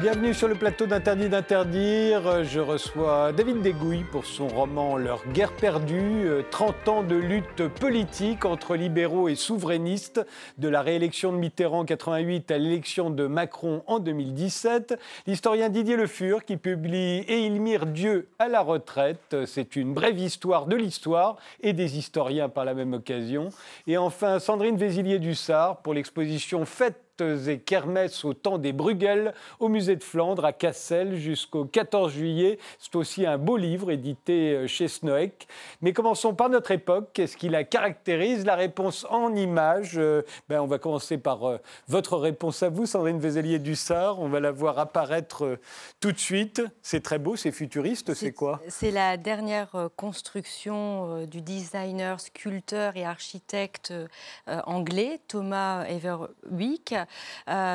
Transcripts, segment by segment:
Bienvenue sur le plateau d'Interdit d'interdire. Je reçois David Degouille pour son roman Leur guerre perdue, 30 ans de lutte politique entre libéraux et souverainistes, de la réélection de Mitterrand en 88 à l'élection de Macron en 2017. L'historien Didier Le Fur qui publie Et il mire Dieu à la retraite. C'est une brève histoire de l'histoire et des historiens par la même occasion. Et enfin Sandrine Vézilier-Dussard pour l'exposition Fête et kermesses au temps des Bruegel au musée de Flandre à Cassel jusqu'au 14 juillet. C'est aussi un beau livre édité euh, chez Snoek. Mais commençons par notre époque. Qu'est-ce qui la caractérise? La réponse en images. Euh, ben, on va commencer par euh, votre réponse à vous, Sandrine Vézelier-Dussard. On va la voir apparaître tout de suite. C'est très beau, c'est futuriste, c'est quoi? C'est la dernière construction du designer, sculpteur et architecte anglais Thomas Everwick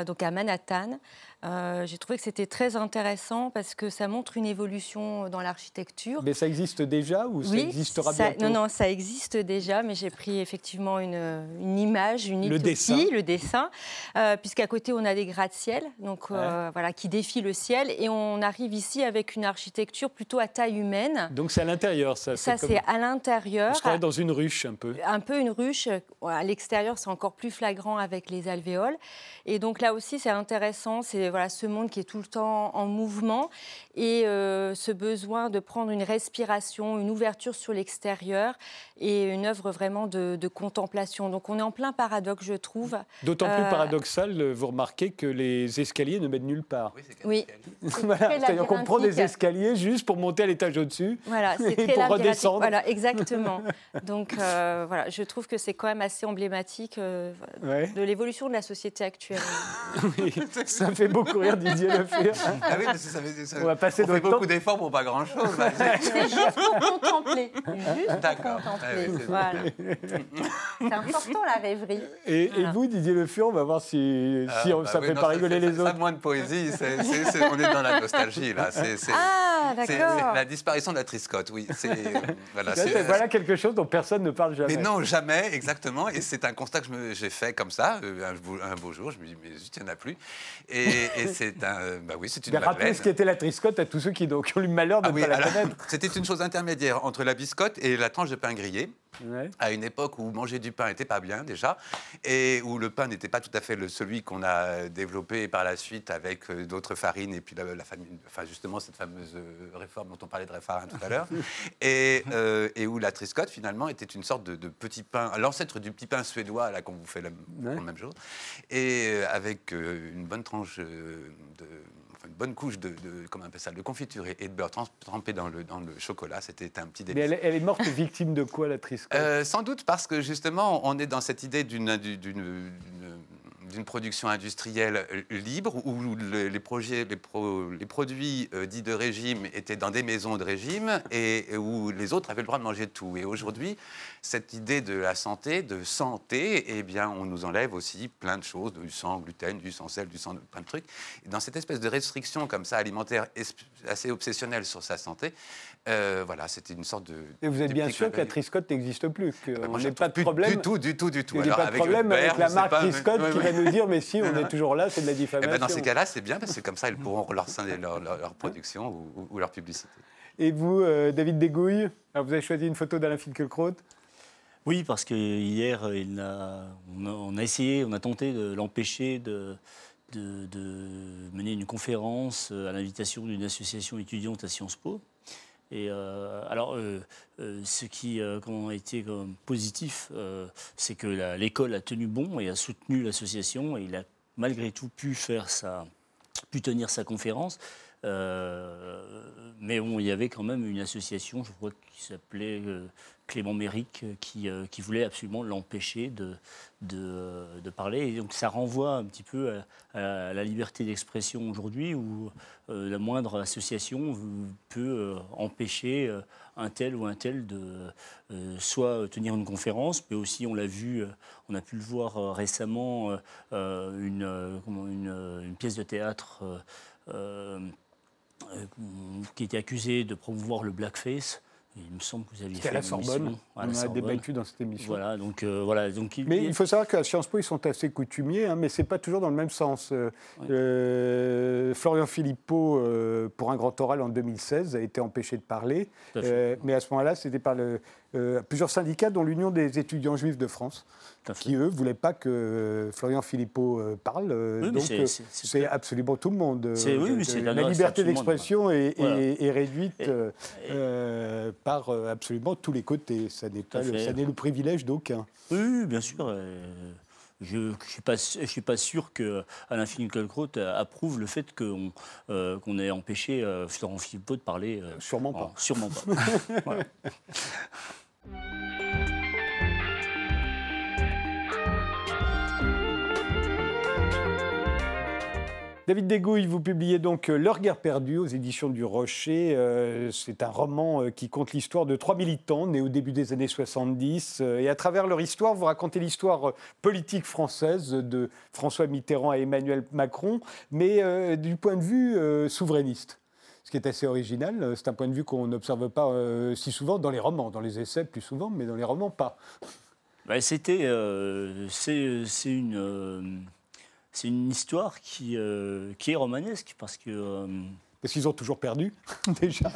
donc à Manhattan. Euh, j'ai trouvé que c'était très intéressant parce que ça montre une évolution dans l'architecture. Mais ça existe déjà ou ça existera bientôt Non, non, ça existe déjà, mais j'ai pris effectivement une, une, image, une le dessin, le dessin, euh, puisqu'à côté on a des gratte-ciel, donc euh, voilà, qui défient le ciel, et on arrive ici avec une architecture plutôt à taille humaine. Donc c'est à l'intérieur, ça. Ça c'est à l'intérieur. On serait dans une ruche un peu. Un peu une ruche. À l'extérieur, c'est encore plus flagrant avec les alvéoles, et donc là aussi c'est intéressant, c'est voilà, ce monde qui est tout le temps en mouvement et euh, ce besoin de prendre une respiration, une ouverture sur l'extérieur et une œuvre vraiment de, contemplation. Donc on est en plein paradoxe, je trouve. D'autant plus euh, paradoxal, vous remarquez que les escaliers ne mènent nulle part. Oui. C'est-à-dire qu'on prend des escaliers juste pour monter à l'étage au-dessus voilà, et pour redescendre. Voilà, exactement. Donc euh, voilà, je trouve que c'est quand même assez emblématique de l'évolution de la société actuelle. oui, ça fait beaucoup rire Didier Le Ah oui, ça, ça, on va passer on fait beaucoup d'efforts pour pas grand-chose. c'est juste pour contempler. Juste pour contempler. voilà. c'est important la rêverie. Et, vous, Didier Le Fur, on va voir si, si euh, bah ça ne fait pas rigoler les autres. Ça, moins de poésie, on est dans la nostalgie là. ah, d'accord. La disparition de la triscotte, oui. Voilà, voilà, quelque chose dont personne ne parle jamais. Mais non, jamais, exactement. Et c'est un constat que j'ai fait comme ça, euh, un, beau jour. Je me dis, mais zut, il n'y en a plus. Et, c'est un, bah oui, c'est une Rappelez ce qu'était la triscotte à tous ceux qui, ont eu le malheur de ne ah la connaître. C'était une chose intermédiaire entre la biscotte et la tranche de pain grillé. À une époque où manger du pain n'était pas bien déjà, et où le pain n'était pas tout à fait le, celui qu'on a développé par la suite avec euh, d'autres farines, et puis la, famille, enfin justement cette fameuse euh, réforme dont on parlait de réfarin tout à l'heure, et, euh, et, où la triscotte finalement était une sorte de, petit pain, l'ancêtre du petit pain suédois là qu'on vous fait la, même chose, et avec une bonne tranche de une bonne couche de, de, comment on ça, de confiture et, de beurre trempé dans le, dans le chocolat. C'était un petit délice. Mais elle, est morte victime de quoi, la triste euh, Sans doute parce que justement, on est dans cette idée d'une d'une production industrielle euh, libre où les, projets, les, produits euh, dits de régime étaient dans des maisons de régime et, où les autres avaient le droit de manger tout. Et aujourd'hui, cette idée de la santé, de santé, eh bien, on nous enlève aussi plein de choses, du sang gluten, du sang sel, du sang, plein de trucs. Dans cette espèce de restriction comme ça alimentaire assez obsessionnelle sur sa santé, euh, voilà, c'était une sorte de. Et vous êtes bien sûr que la Triscotte n'existe plus, qu'on n'ait pas de problème. Du tout, du tout, du tout. Il n'y a pas de problème avec, la marque Triscotte qui va nous dire mais si, on est toujours là, c'est de la diffamation. Eh ben, dans ces cas-là, c'est bien parce que comme ça, ils pourront leur, leur, leur, production ou, leur publicité. Et vous, euh, David Degouille, vous avez choisi une photo d'Alain Finkielkraut? Oui, parce que hier, il a, on, a, essayé, on a tenté de l'empêcher de, de, de, mener une conférence à l'invitation d'une association étudiante à Sciences Po. Euh, alors, euh, euh, ce qui a été positif, c'est que l'école a tenu bon et a soutenu l'association et il a malgré tout pu faire sa, pu tenir sa conférence. mais bon, il y avait quand même une association, je crois, qui s'appelait Clément Méric euh, qui, euh, qui voulait absolument l'empêcher de, de, parler. Et donc ça renvoie un petit peu à, la liberté d'expression aujourd'hui où euh, la moindre association peut empêcher un tel ou un tel de soit tenir une conférence, mais aussi on l'a vu, on a pu le voir récemment, une, pièce de théâtre qui était accusée de promouvoir le blackface. Il me semble que vous aviez fait à la Sorbonne. on a débattu dans cette émission. Voilà, donc, euh, voilà, donc Mais il faut savoir qu'à Sciences Po, ils sont assez coutumiers, hein, mais ce n'est pas toujours dans le même sens. Euh, euh, Florian Philippot, pour un grand oral en 2016, a été empêché de parler. mais à ce moment-là, c'était par le, plusieurs syndicats, dont l'Union des étudiants juifs de France qui, eux, ne voulaient pas que Florian Philippot euh, parle. Euh, donc, euh, c'est absolument tout le monde. Oui, la liberté d'expression est, réduite par absolument tous les côtés. Ça n'est le, le privilège d'aucun. Oui, bien sûr. Je ne suis, pas, je suis pas sûr qu'Alain Finkielkraut approuve le fait qu'on ait empêché Florent Philippot de parler. sûrement pas. sûrement pas. David Degouille, vous publiez donc euh, Leur guerre perdue aux éditions du Rocher. Euh, c'est un roman euh, qui compte l'histoire de trois militants nés au début des années 70. Et à travers leur histoire, vous racontez l'histoire politique française de François Mitterrand à Emmanuel Macron, mais du point de vue souverainiste ce qui est assez original. C'est un point de vue qu'on n'observe pas si souvent dans les romans, dans les essais plus souvent, mais dans les romans pas. Bah, c'était, c'est une c'est une histoire qui, euh, qui est romanesque parce que. Euh, parce qu'ils ont toujours perdu, déjà.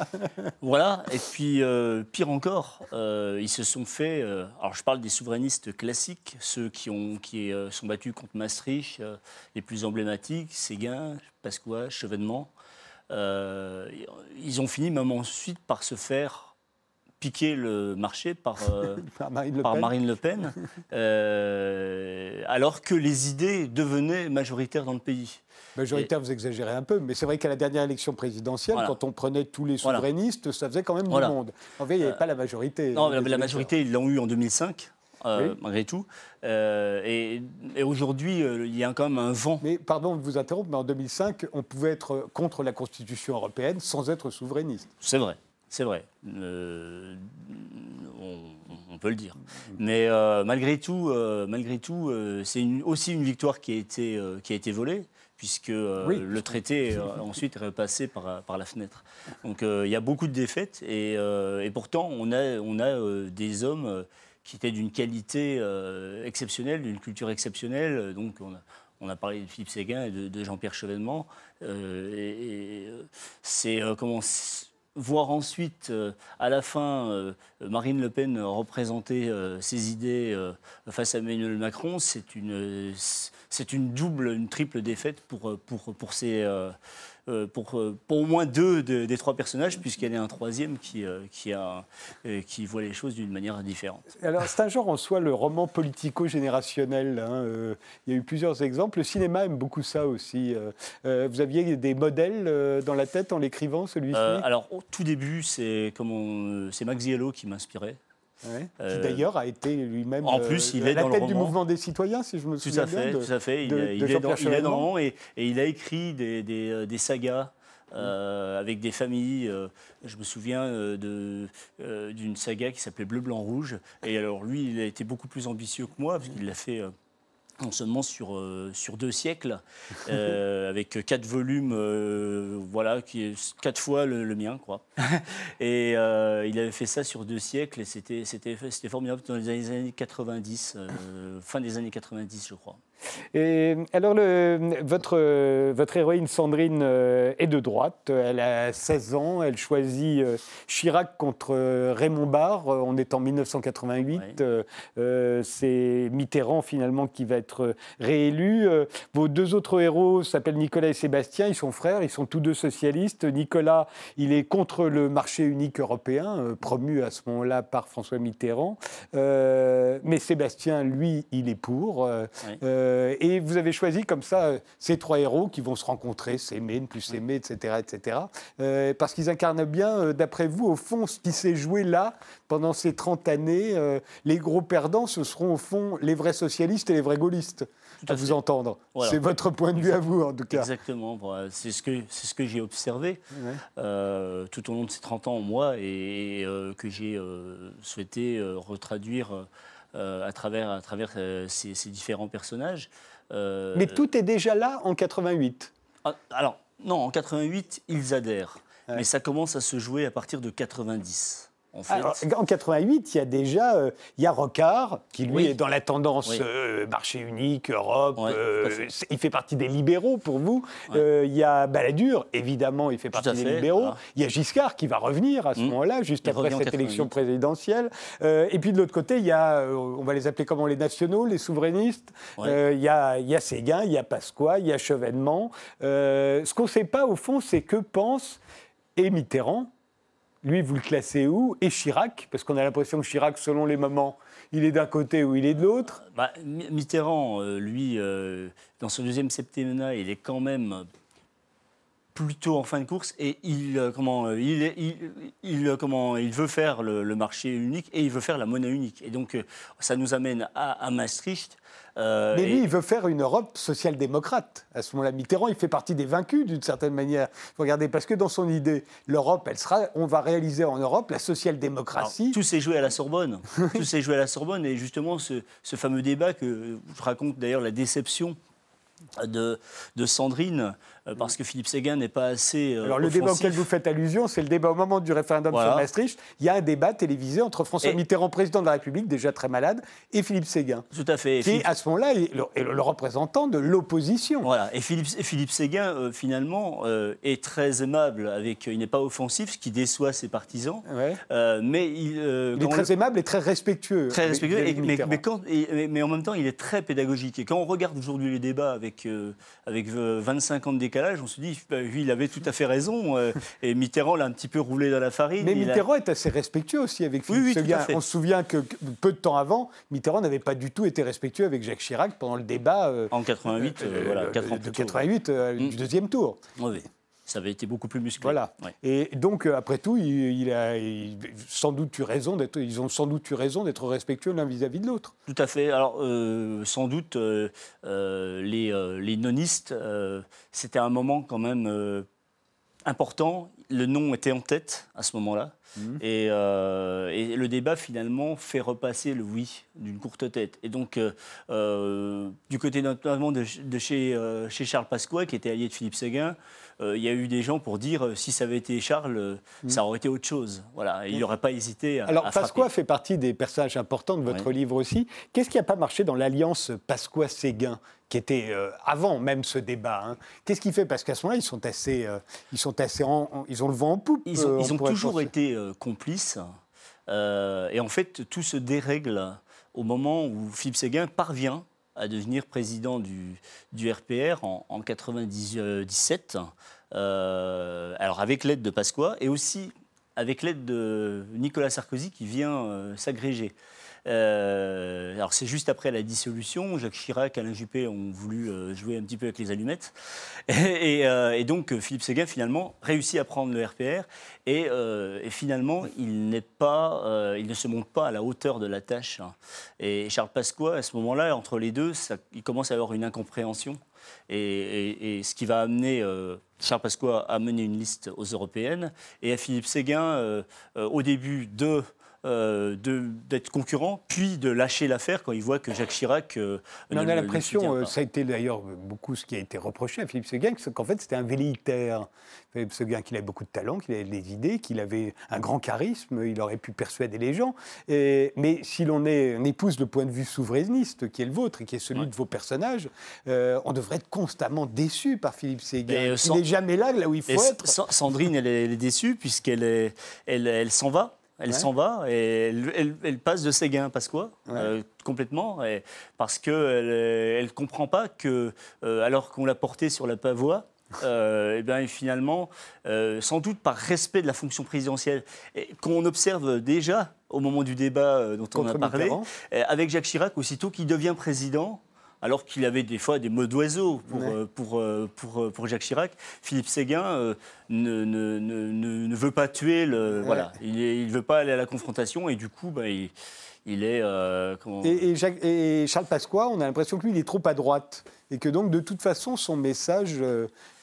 voilà, et puis euh, pire encore, ils se sont fait. alors je parle des souverainistes classiques, ceux qui, ont, qui sont battus contre Maastricht, les plus emblématiques, Séguin, Pasqua, Chevènement. Ils ont fini même ensuite par se faire piquer le marché par, euh, Marine, Le Pen, euh, alors que les idées devenaient majoritaires dans le pays. Majoritaire, vous exagérez un peu, mais c'est vrai qu'à la dernière élection présidentielle, quand on prenait tous les souverainistes, ça faisait quand même du monde. En fait, il n'y avait euh, pas la majorité. Non, la, majorité, ils l'ont eu en 2005. Malgré tout. et, et aujourd'hui, il y a quand même un vent. Mais pardon de vous interrompre, mais en 2005, on pouvait être contre la Constitution européenne sans être souverainiste. C'est vrai. C'est vrai. Euh, on, peut le dire. Mais euh, malgré tout, euh, malgré tout c'est aussi une victoire qui a été, qui a été volée, puisque le traité est ensuite repassé par, par la fenêtre. Donc il y a beaucoup de défaites, et, et pourtant on a, on a des hommes qui étaient d'une qualité exceptionnelle, d'une culture exceptionnelle. Donc on a, parlé de Philippe Séguin et de, Jean-Pierre Chevènement. et c'est comment voir ensuite, euh, à la fin, euh, Marine Le Pen représenter euh, ses idées face à Emmanuel Macron, c'est une, une double, une triple défaite pour, pour, pour ces, euh, pour, euh, pour, au moins deux des trois personnages, puisqu'il y en a un troisième qui, euh, qui, a, qui voit les choses d'une manière différente. Alors, c'est un genre en soi, le roman politico-générationnel. Hein, il y a eu plusieurs exemples. Le cinéma aime beaucoup ça aussi. vous aviez des modèles dans la tête en l'écrivant, celui-ci? Alors, au tout début, c'est Max Yellow qui m'inspirait. Euh, qui d'ailleurs a été lui-même en plus, il est la tête du mouvement des citoyens, si je me souviens tout à fait, bien. tout à fait. Il, est, dans, il est, dans, le et, et, il a écrit des, des, euh, des sagas. Euh, avec des familles. je me souviens de, d'une saga qui s'appelait Bleu, Blanc, Rouge. Et alors lui, il a été beaucoup plus ambitieux que moi, parce qu'il l'a fait non seulement sur, euh, sur deux siècles, euh, avec quatre volumes, euh, voilà, qui est quatre fois le, mien, quoi. et il avait fait ça sur deux siècles, et c'était, c'était, c'était formidable dans les années 90, fin des années 90, je crois. Et alors, le, votre, votre héroïne Sandrine euh, est de droite. Elle a 16 ans. Elle choisit euh, Chirac contre euh, Raymond Barre. On est en 1988. C'est Mitterrand, finalement, qui va être réélu. Vos deux autres héros s'appellent Nicolas et Sébastien. Ils sont frères. Ils sont tous deux socialistes. Nicolas, il est contre le marché unique européen, promu à ce moment-là par François Mitterrand. mais Sébastien, lui, il est pour. Euh, et vous avez choisi comme ça euh, ces trois héros qui vont se rencontrer, s'aimer, ne plus s'aimer, etc. etc. Euh, parce qu'ils incarnent bien, d'après vous, au fond, ce qui s'est joué là pendant ces 30 années. les gros perdants, ce seront au fond les vrais socialistes et les vrais gaullistes. à, vous entendre. C'est votre point de vue à vous, en tout cas. Exactement. C'est ce que, ce que j'ai observé tout au long de ces 30 ans, moi, et, que j'ai souhaité retraduire euh, à travers, à travers euh, ces, différents personnages. Euh, Mais tout est déjà là en 88 ah, Alors, non, en 88, ils adhèrent. Mais ça commence à se jouer à partir de 90. En, en 88, il y a déjà euh, il y a Rocard, qui lui est dans la tendance euh, marché unique, Europe. Euh, il fait partie des libéraux pour vous. il y a Balladur, évidemment, il fait partie des libéraux. Il y a Giscard qui va revenir à ce mmh. moment-là, juste après cette élection présidentielle. et puis de l'autre côté, il y a, on va les appeler comment, les nationaux, les souverainistes. il, y a, il y a Séguin, il y a Pasqua, il y a Chevènement. ce qu'on ne sait pas, au fond, c'est que pense et Mitterrand lui, vous le classez où? Et Chirac? Parce qu'on a l'impression que Chirac, selon les moments, il est d'un côté ou il est de l'autre. Bah, Mitterrand, euh, lui, euh, dans son deuxième septennat, il est quand même plutôt en fin de course et il, euh, comment, il, comment, il veut faire le, marché unique et il veut faire la monnaie unique. Et donc, ça nous amène à Maastricht euh, mais lui, il veut faire une Europe social-démocrate. À ce moment-là, Mitterrand, il fait partie des vaincus d'une certaine manière. Regardez, parce que dans son idée, l'Europe, elle sera, on va réaliser en Europe la social-démocratie. Tout s'est joué à la Sorbonne. tout s'est joué à la Sorbonne. Et justement, ce, ce fameux débat que je raconte d'ailleurs la déception de, de Sandrine parce que Philippe Séguin n'est pas assez. Euh, Alors le débat auquel vous faites allusion, c'est le débat au moment du référendum sur Maastricht. Il y a un débat télévisé entre François Mitterrand, président de la République, déjà très malade, et Philippe Séguin. Tout à fait. Qui, à ce moment-là, est le, représentant de l'opposition. Voilà. Et Philippe, Philippe Séguin, euh, finalement, est très aimable. Avec, il n'est pas offensif, ce qui déçoit ses partisans. mais il, il est très aimable et très respectueux. Très respectueux. mais, mais, mais, en même temps, il est très pédagogique. Et quand on regarde aujourd'hui les débats avec, avec 25 ans de décalage, on se dit, bah, lui, il avait tout à fait raison. Euh, et Mitterrand l'a un petit peu roulé dans la farine. Mais Mitterrand est assez respectueux aussi avec Philippe oui, On se souvient que peu de temps avant, Mitterrand n'avait pas du tout été respectueux avec Jacques Chirac pendant le débat. Euh, en 88, euh, voilà, 4 ans plus 88, du mm. deuxième tour. Oui ça avait été beaucoup plus musclé. Voilà. Et donc, après tout, il, a sans doute eu raison d'être, ils ont sans doute eu raison d'être respectueux l'un vis-à-vis de l'autre. Tout à fait. Alors, sans doute, les, les, nonistes, c'était un moment quand même important. Le nom était en tête à ce moment-là. Mmh. Et, et, le débat, finalement, fait repasser le oui d'une courte tête. Et donc, du côté notamment de, de chez, chez Charles Pasqua, qui était allié de Philippe Séguin, euh, il y a eu des gens pour dire euh, si ça avait été Charles, euh, mm. ça aurait été autre chose. Voilà, il n'aurait pas hésité à. Alors, Pasqua fait partie des personnages importants de votre livre aussi. Qu'est-ce qui n'a pas marché dans l'alliance Pasqua-Séguin qui était avant même ce débat. Hein? Qu'est-ce qui fait? Parce qu'à ce moment-là, ils sont assez, ils sont assez, ils ont le vent en poupe. Ils ont, ils ont toujours été complices. et en fait, tout se dérègle au moment où Philippe Séguin parvient à devenir président du, RPR en, en 97, euh, alors avec l'aide de Pasqua et aussi avec l'aide de Nicolas Sarkozy qui vient euh, s'agréger. Euh, alors c'est juste après la dissolution, Jacques Chirac, Alain Juppé ont voulu euh, jouer un petit peu avec les allumettes. Euh, et, donc Philippe Séguin finalement réussit à prendre le RPR et, finalement il, ne se monte pas à la hauteur de la tâche. Et Charles Pasqua, à ce moment-là, entre les deux, il commence à avoir une incompréhension. Et, ce qui va amener Charles Pasqua à mener une liste aux européennes et à Philippe Séguin, au début de euh, d'être concurrent, puis de lâcher l'affaire quand il voit que Jacques Chirac. Euh, on a l'impression, euh, ça a été d'ailleurs beaucoup ce qui a été reproché à Philippe Seguin, qu'en fait c'était un velléitaire. Philippe Seguin, qu'il avait beaucoup de talent, qu'il avait des idées, qu'il avait un grand charisme, il aurait pu persuader les gens. Et, mais si l'on épouse le point de vue souverainiste qui est le vôtre et qui est celui de vos personnages, on devrait être constamment déçu par Philippe Seguin. il n'est jamais là, là où il faut être. Sandrine, elle est, déçue puisqu'elle elle, elle s'en va. Elle s'en va et elle, passe de Séguin à Pasqua, euh, complètement, et, parce qu'elle ne comprend pas que, euh, alors qu'on l'a portée sur la pavoie, euh, et bien, finalement, sans doute par respect de la fonction présidentielle, qu'on observe déjà au moment du débat dont on a parlé, avec Jacques Chirac, aussitôt qu'il devient président, alors qu'il avait des fois des mots d'oiseau pour, euh, pour, euh, pour, euh, pour, Jacques Chirac. Philippe Séguin ne, ne, ne, ne, veut pas tuer, le, voilà, il ne veut pas aller à la confrontation et du coup, bah, il, il, est... et, et, Charles Pasqua, on a l'impression que lui, il est trop à droite et que donc de toute façon son message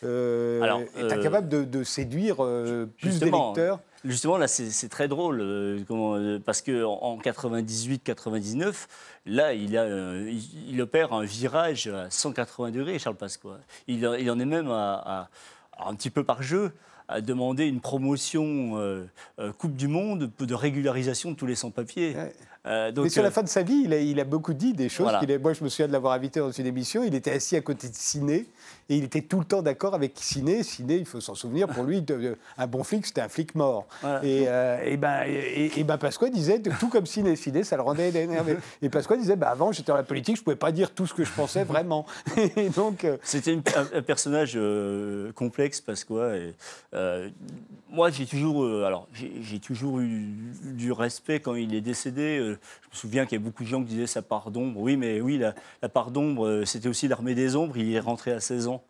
est incapable de, de séduire plus d'électeurs. Justement, là, c'est très drôle, euh, euh, parce qu'en 98-99, là, euh, il, opère un virage à 180 degrés, Charles Pasqua. Il, en est même à, un petit peu par jeu a demandé une promotion Coupe du Monde de régularisation de tous les sans-papiers. Euh, Mais sur la fin de sa vie, il a, beaucoup dit des choses. moi, je me souviens de l'avoir invité dans une émission. Il était assis à côté de Ciné et il était tout le temps d'accord avec Ciné. Ciné, il faut s'en souvenir, pour lui, un bon flic, c'était un flic mort. Et, euh, et, ben, et, ben Pasqua disait, tout comme Ciné, Ciné, ça le rendait énervé. Et Pasqua disait, ben, avant, j'étais dans la politique, je ne pouvais pas dire tout ce que je pensais vraiment. donc, euh, C'était un, personnage euh, complexe, Pasqua. Et, moi, j'ai toujours, alors, j'ai toujours eu du respect quand il est décédé. Je me souviens qu'il y a beaucoup de gens qui disaient sa part d'ombre. Oui, mais oui, la, la part d'ombre, c'était aussi l'armée des ombres. Il est rentré à 16 ans.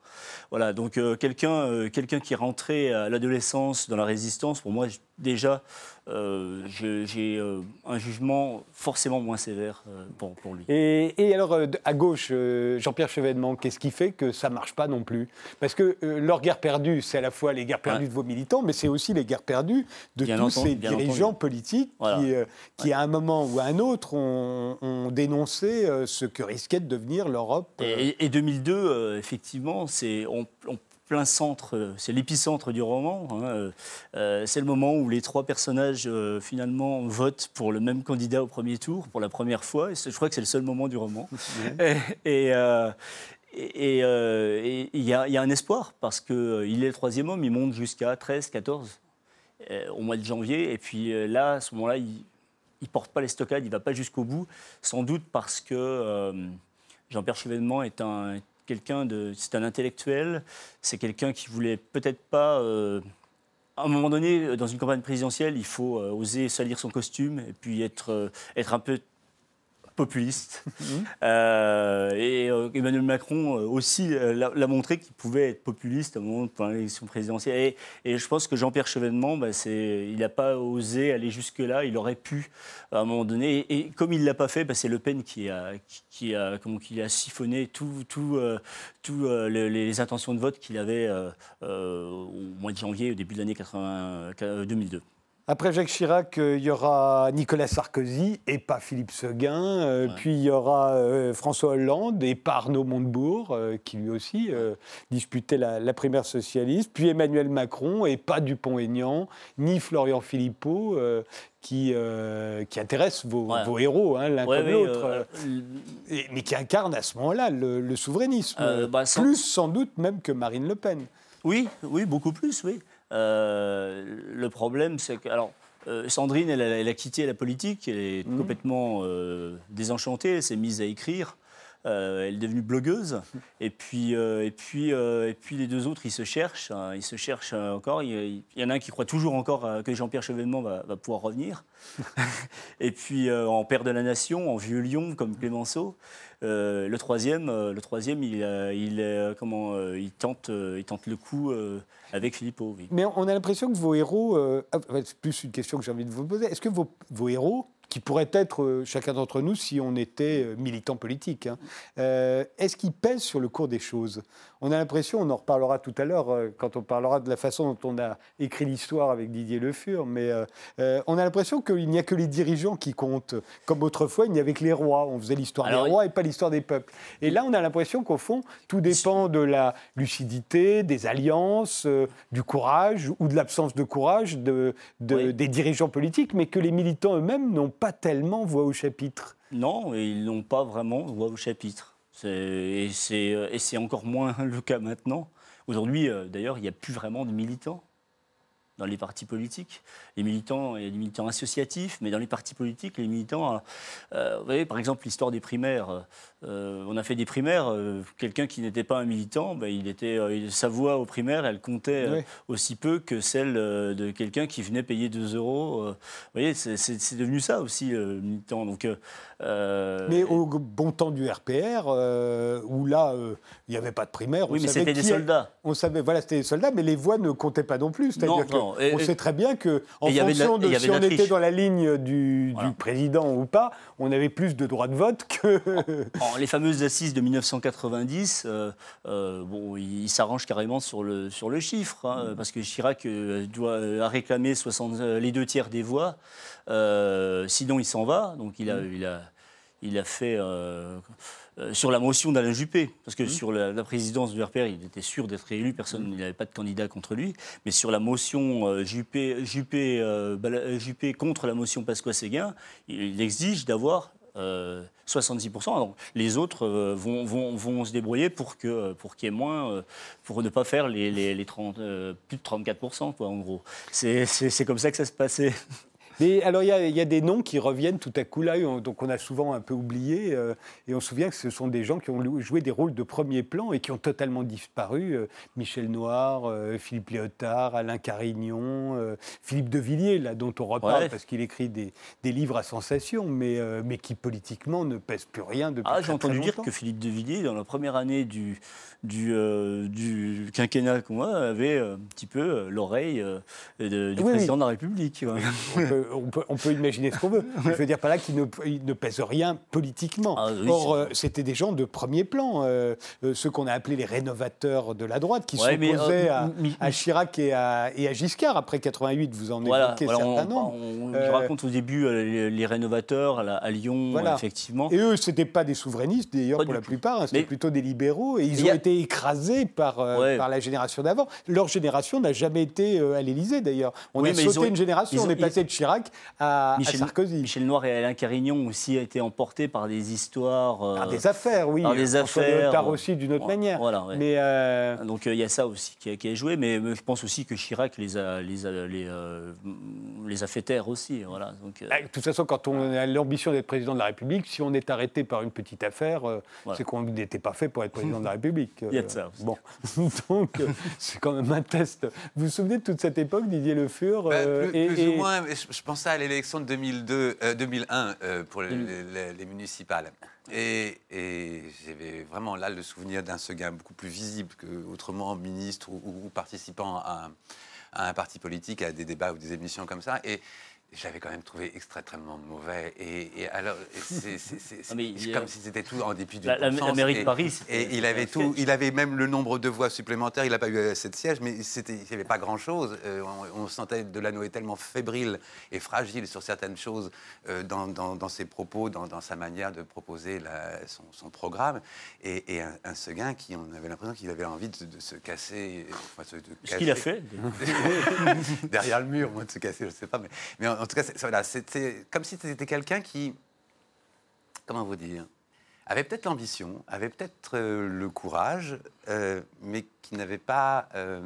Voilà, donc euh, quelqu'un euh, quelqu'un qui est rentré à l'adolescence dans la résistance, pour moi, déjà, euh, j'ai euh, un jugement forcément moins sévère euh, pour, pour, lui. Et, alors, à gauche, Jean-Pierre Chevènement, qu'est-ce qui fait que ça ne marche pas non plus? Parce que leur guerre perdue, c'est à la fois les guerres perdues de vos militants, mais c'est aussi les guerres perdues de tous ces dirigeants politiques qui, qui, à un moment ou à un autre, ont, dénoncé ce que risquait de devenir l'Europe. Et, 2002, effectivement, c'est on, on plein centre, euh, c'est l'épicentre du roman. Hein, euh, euh, c'est le moment où les trois personnages finalement votent pour le même candidat au premier tour pour la première fois. Et je crois que c'est le seul moment du roman. Et, et il y, a un espoir parce qu'il est le troisième homme, il monte jusqu'à 13, 14 au mois de janvier. Et puis là, à ce moment-là, il ne porte pas les stockades, il ne va pas jusqu'au bout, sans doute parce que Jean-Pierre Chevènement est un c'est un intellectuel, c'est quelqu'un qui voulait peut-être pas. Euh, à un moment donné, dans une campagne présidentielle, il faut euh, oser salir son costume et puis être, euh, être un peu populiste. Mhm. Euh, et euh, Emmanuel Macron euh, aussi l'a montré qu'il pouvait être populiste à un moment de l'élection présidentielle. Et, je pense que Jean-Pierre Chevènement, bah, il n'a pas osé aller jusque-là. Il aurait pu à un moment donné. Et, comme il ne l'a pas fait, bah, c'est Le Pen qui a, qui, a, comment, qui a siphonné tout, tout, tout les, les, intentions de vote qu'il avait au mois de janvier, au début de l'année 2002. Après Jacques Chirac, euh, il y aura Nicolas Sarkozy et pas Philippe Seguin. Euh, puis il y aura euh, François Hollande et pas Arnaud Montebourg, qui lui aussi disputait la, primaire socialiste. Puis Emmanuel Macron et pas Dupont-Aignan, ni Florian Philippot. Qui, qui intéresse vos, héros, hein, l'un comme l'autre, mais qui incarne à ce moment-là le, souverainisme, bah, plus sans doute même que Marine Le Pen. Oui, oui, beaucoup plus, oui. Euh, le problème, c'est que. Alors, euh, Sandrine, elle, a quitté la politique, elle est mhm. complètement euh, désenchantée, elle s'est mise à écrire. Elle est devenue blogueuse. Et puis, et, puis, et puis les deux autres, ils se cherchent. Hein, ils se cherchent encore. Il, y en a un qui croit toujours encore que Jean-Pierre Chevènement va, va, pouvoir revenir. et puis en père de la nation, en vieux lion comme Clémenceau. le troisième, le troisième il, il, comment, il, tente, il tente le coup avec Philippot, oui. Mais on a l'impression que vos héros, euh, ah, c'est plus une question que j'ai envie de vous poser, est-ce que vos, vos héros, qui pourraient être euh, chacun d'entre nous si on était euh, militant politique, hein, est-ce qu'ils pèsent sur le cours des choses? On a l'impression, on en reparlera tout à l'heure euh, quand on parlera de la façon dont on a écrit l'histoire avec Didier Le Fur, mais euh, euh, on a l'impression qu'il n'y a que les dirigeants qui comptent. Comme autrefois, il n'y avait que les rois. On faisait l'histoire des rois et pas l'histoire des peuples. Et là, on a l'impression qu'au fond, tout dépend de la lucidité, des alliances, du courage ou de l'absence de courage de, des dirigeants politiques, mais que les militants eux-mêmes n'ont pas tellement voix au chapitre. Non, ils n'ont pas vraiment voix au chapitre. Et c'est encore moins le cas maintenant. Aujourd'hui, euh, d'ailleurs, il n'y a plus vraiment de militants dans les partis politiques. Les militants, il y a des militants associatifs, mais dans les partis politiques, les militants, euh, euh, vous voyez, par exemple, l'histoire des primaires. Euh, on a fait des primaires, quelqu'un qui n'était pas un militant, ben, il était, sa voix aux primaires, elle comptait aussi peu que celle de quelqu'un qui venait payer 2 euros. vous voyez, c'est devenu ça aussi, le militant. Donc, mais au bon temps du RPR, où là, il n'y avait pas de primaire. Oui, mais c'était des soldats. On savait, voilà, c'était des soldats, mais les voix ne comptaient pas non plus. C'est-à-dire on sait très bien que, en fonction de, si on était dans la ligne du, président ou pas, on avait plus de droits de vote que. Les fameuses assises de 1990, euh, euh, bon, il, s'arrange carrément sur le, sur le chiffre, hein, mm. parce que Chirac euh, doit a réclamé 60, les deux tiers des voix, sinon il s'en va. Donc il a, mm. il a il a fait sur la motion d'Alain Juppé, parce que mmh. sur la, présidence du RPR, il était sûr d'être élu, personne, il n'avait pas de candidat contre lui, mais sur la motion Juppé, Juppé, Juppé contre la motion Pasqua-Séguin, il exige d'avoir 66%. Donc, les autres euh, vont, vont, vont, se débrouiller pour qu'il pour qu'il y ait moins, euh, pour ne pas faire les, les, 30, euh, plus de 34%, quoi, en gros. C'est comme ça que ça se passait. Mais alors, il y, a des noms qui reviennent tout à coup là, donc on a souvent un peu oublié. Euh, et on se souvient que ce sont des gens qui ont joué des rôles de premier plan et qui ont totalement disparu. Euh, Michel Noir, euh, Philippe Léotard, Alain Carignon, Philippe de Villiers, là, dont on reparle parce qu'il écrit des, livres à sensation, mais, mais qui politiquement ne pèse plus rien depuis Ah, j'ai entendu dire que Philippe de Villiers, dans la première année du, du, du quinquennat avait un petit peu l'oreille du président de la République on, peut, imaginer ce qu'on veut. Je veux dire par là qu'il ne, ne, pèse rien politiquement. Ah Or, euh, c'était des gens de premier plan, euh, euh, ceux qu'on a appelés les rénovateurs de la droite, qui s'opposaient à, Chirac et à, Giscard après 88. Vous en voilà, évoquez certains noms. On, raconte au début les, rénovateurs à, Lyon, effectivement. Et eux, ce n'étaient pas des souverainistes, d'ailleurs, pour la plupart. Hein, c'était plutôt des libéraux. Et ils ont été écrasés par, par la génération d'avant. Leur génération n'a jamais été à l'Élysée, d'ailleurs. On a sauté une génération. on est passé de Chirac à, Michel, Sarkozy. Michel Noir et Alain Carignon aussi ont été emportés par des histoires. Euh, par des affaires, oui. Par des affaires. Tard aussi d'une autre manière. Voilà, mais, euh, Donc euh, il y a ça aussi qui a, joué, mais je pense aussi que Chirac les a, les les, les a fait taire aussi. Voilà. Donc, bah, de toute façon, quand on a l'ambition d'être président de la République, si on est arrêté par une petite affaire, c'est qu'on n'était pas fait pour être président de la République. il y a de ça aussi. Bon, donc c'est quand même un test. Vous vous souvenez de toute cette époque, Didier Le Fur bah, plus, ou moins, je pense à l'élection de 2002, 2001 euh, euh, pour les, municipales. Et, j'avais vraiment là le souvenir d'un Seguin beaucoup plus visible qu'autrement ministre ou, participant à, à, un parti politique, à des débats ou des émissions comme ça. Et j'avais quand même trouvé extrêmement mauvais. Et, alors, c'est comme si c'était tout en dépit du la, la, la, mairie de Paris. Et il avait tout, il avait même le nombre de voix supplémentaires. Il n'a pas eu assez de sièges, mais il n'y avait pas grand-chose. Euh, on, sentait de Delano tellement fébrile et fragile sur certaines choses euh, dans, ses propos, dans, sa manière de proposer son, programme. Et, un, Seguin qui, on avait l'impression qu'il avait envie de, se casser. Ce qu'il a fait. Derrière le mur, moi, de se casser, je ne sais pas. Mais, mais en tout cas, c'est comme si c'était quelqu'un qui, comment vous dire, avait peut-être l'ambition, avait peut-être euh, le courage, euh, mais qui n'avait pas... Euh,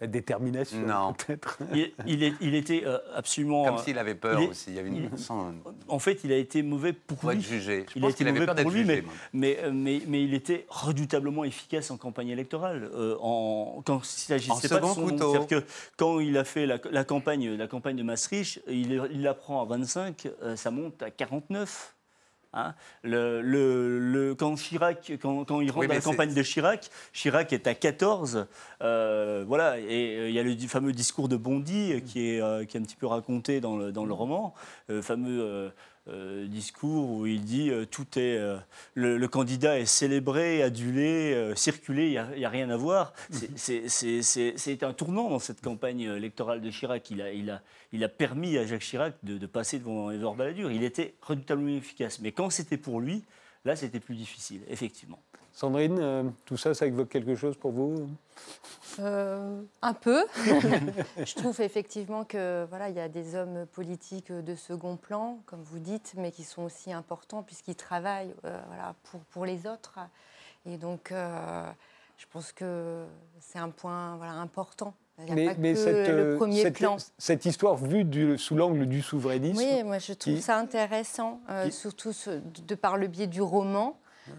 La détermination, non. peut-être. Il, il, était absolument... Comme s'il avait peur aussi. Il y avait une... En fait, il a été mauvais pour, pour lui. Être jugé. Je il a été mauvais pour lui, mais, mais, mais, mais, il était redoutablement efficace en campagne électorale. en, quand il s'agissait pas de son C'est-à-dire que quand il a fait la, la, campagne, la campagne de Maastricht, il, il la prend à 25, ça monte à 49. Hein. le, le, quand, Chirac, quand, quand il rentre dans la campagne de Chirac, Chirac est à 14. Euh, voilà, et euh, il y a le fameux discours de Bondy qui est, euh, qui est un petit peu raconté dans le, dans le roman, le fameux euh, discours où il dit euh, tout est euh, le, candidat est célébré, adulé, circulé, il n'y a, rien à voir. C'est un tournant dans cette campagne électorale de Chirac. Il a, il a, il a permis à Jacques Chirac de, passer devant Édouard Balladur. Il était redoutablement efficace. Mais quand c'était pour lui, là, c'était plus difficile, effectivement. Sandrine, tout ça, ça évoque quelque chose pour vous? Euh, un peu. je trouve effectivement que voilà, il y a des hommes politiques de second plan, comme vous dites, mais qui sont aussi importants puisqu'ils travaillent euh, voilà, pour, pour les autres. Et donc, euh, je pense que c'est un point voilà, important. mais, cette, le premier plan. cette, histoire vue du, sous l'angle du souverainisme. Oui, moi je trouve ça intéressant, surtout de par le biais du roman.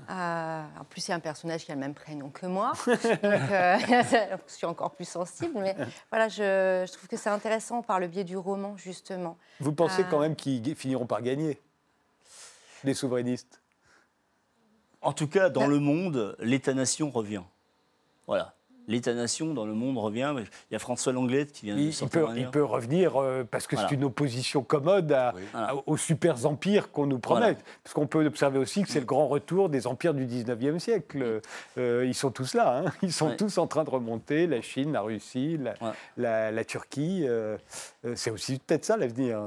Euh, en plus, c'est un personnage qui a le même prénom que moi. donc, euh, je suis encore plus sensible. Mais voilà, je, trouve que c'est intéressant par le biais du roman, justement. Vous pensez euh, quand même qu'ils finiront par gagner, les souverainistes? En tout cas, dans le monde, l'État-nation revient. Voilà l'État-nation dans le monde revient. Il y a François Langlais qui vient de sortir. Il peut, revenir euh, parce que c'est une opposition commode aux super empires qu'on nous promet. Parce qu'on peut observer aussi que c'est le grand retour des empires du 19e siècle. Euh, ils sont tous là. Hein. Ils sont tous en train de remonter. La Chine, la Russie, la, Turquie. Euh, c'est aussi peut-être ça l'avenir.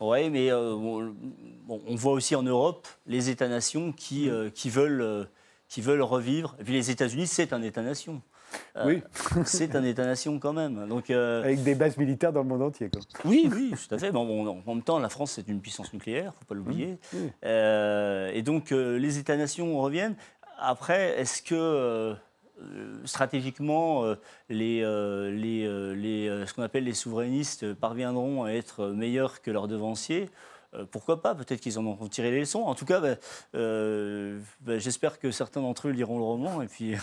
Oui, mais on voit aussi en Europe les États-nations qui, qui, veulent, qui veulent revivre. Et puis les États-Unis, c'est un État-nation. Euh, oui. c'est un État-nation quand même. Donc, euh, Avec des bases militaires dans le monde entier. Quoi. Oui, oui, tout à fait. Bon, en même temps, la France, c'est une puissance nucléaire, il ne faut pas l'oublier. Mmh, euh, et donc, les États-nations reviennent. Après, est-ce que stratégiquement, les, les, les, ce qu'on appelle les souverainistes parviendront à être meilleurs que leurs devanciers? Pourquoi pas Peut-être qu'ils en ont tiré les leçons. En tout cas, bah, euh, bah, j'espère que certains d'entre eux liront le roman. Et puis,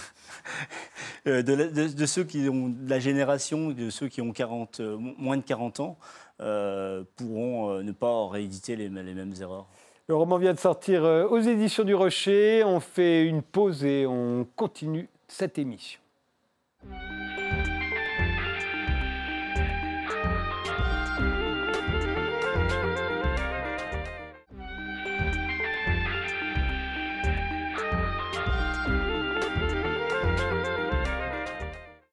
euh, de, ceux qui ont la génération, de ceux qui ont 40, moins de 40 ans, pourront ne pas rééditer les mêmes erreurs. Le roman vient de sortir aux éditions du Rocher. On fait une pause et on continue cette émission.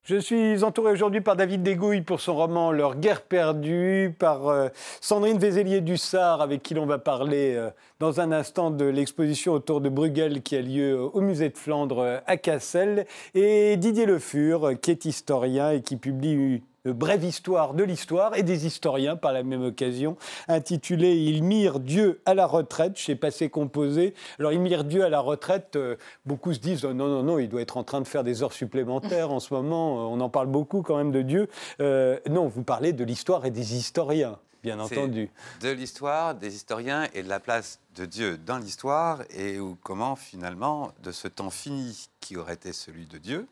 Je suis entouré aujourd'hui par David Degouille pour son roman Leur guerre perdue, par euh, Sandrine Vézélier-Dussard, avec qui l'on va parler euh, dans un instant de l'exposition autour de Bruegel qui a lieu au musée de Flandre à Cassel, et Didier Le Fur, qui est historien et qui publie brève histoire de l'histoire et des historiens par la même occasion, intitulé Ils mirent Dieu à la retraite chez Passé Composé. Alors, Ils mirent Dieu à la retraite, euh, beaucoup se disent oh, non, non, non, il doit être en train de faire des heures supplémentaires en ce moment, euh, on en parle beaucoup quand même de Dieu. Euh, non, vous parlez de l'histoire et des historiens. Bien entendu. De l'histoire, des historiens et de la place de Dieu dans l'histoire et comment finalement, de ce temps fini qui aurait été celui de Dieu,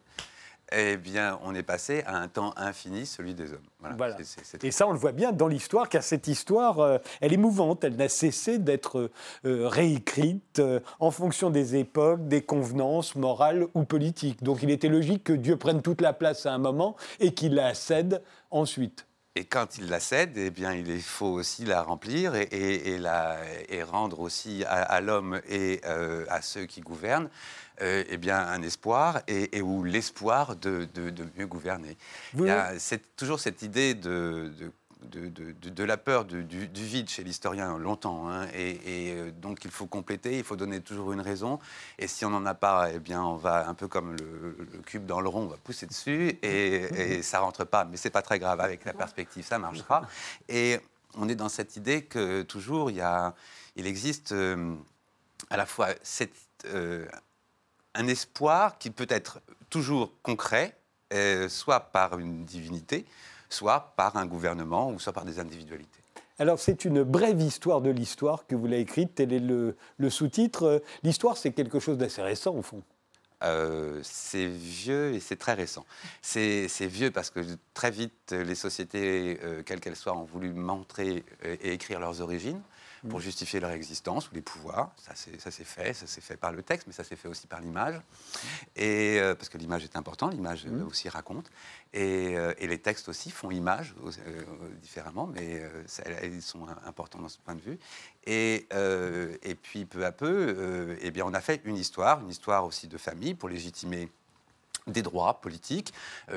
eh bien, on est passé à un temps infini, celui des hommes. Voilà. et ça, on le voit bien dans l'histoire, car cette histoire, euh, elle est mouvante, elle n'a cessé d'être euh, réécrite euh, en fonction des époques, des convenances morales ou politiques. Donc il était logique que Dieu prenne toute la place à un moment et qu'il la cède ensuite. Et quand il la cède, eh bien, il faut aussi la remplir et, la, et rendre aussi à, l'homme et à ceux qui gouvernent euh, eh bien, un espoir et, ou l'espoir de, mieux gouverner. C'est toujours cette idée de, de, la peur du, vide chez l'historien longtemps. Hein, et, euh, donc il faut compléter, il faut donner toujours une raison. Et si on n'en a pas, eh bien on va un peu comme le, cube dans le rond, on va pousser dessus et, et ça rentre pas. Mais c'est pas très grave. Avec la perspective, ça marchera. Et on est dans cette idée que toujours il, y a, il existe euh, à la fois cette un espoir qui peut être toujours concret, euh, soit par une divinité, soit par un gouvernement ou soit par des individualités. Alors c'est une brève histoire de l'histoire que vous l'avez écrite, tel est le, sous-titre. L'histoire, c'est quelque chose d'assez récent au fond. Euh, c'est vieux et c'est très récent. C'est vieux parce que très vite, les sociétés, euh, quelles qu'elles soient, ont voulu montrer et écrire leurs origines pour justifier leur existence ou les pouvoirs. Ça s'est fait, ça s'est fait par le texte, mais ça s'est fait aussi par l'image. Et euh, parce que l'image est importante, l'image euh, mmh. aussi raconte. Euh, et, les textes aussi font image différemment, mais ils sont importants dans ce point de vue. Et, et puis peu à peu, eh bien, on a fait une histoire, une histoire aussi de famille pour légitimer des droits politiques.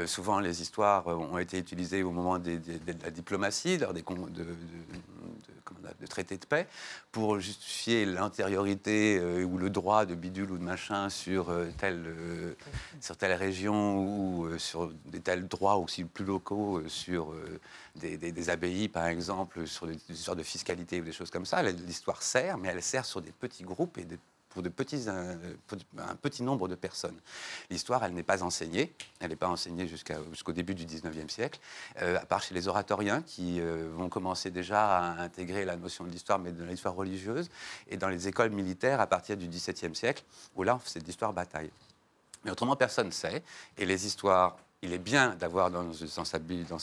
souvent, les histoires ont été utilisées au moment de la diplomatie, lors des, de, de traité de paix, pour justifier l'antériorité euh, ou le droit de bidule ou de machin sur, euh, telle, euh, sur telle région ou sur des tels droits aussi plus locaux sur des, des, abbayes, par exemple, sur des histoires de fiscalité ou des choses comme ça. L'histoire sert, mais elle sert sur des petits groupes et des pour, de petits, un, petit nombre de personnes. L'histoire, elle n'est pas enseignée, elle n'est pas enseignée jusqu'au début du 19e siècle, euh, à part chez les oratoriens qui euh, vont commencer déjà à intégrer la notion de l'histoire, mais de l'histoire religieuse, et dans les écoles militaires à partir du 17e siècle, où là, c'est de l'histoire bataille. Mais autrement, personne ne sait, et les histoires il est bien d'avoir dans, sa,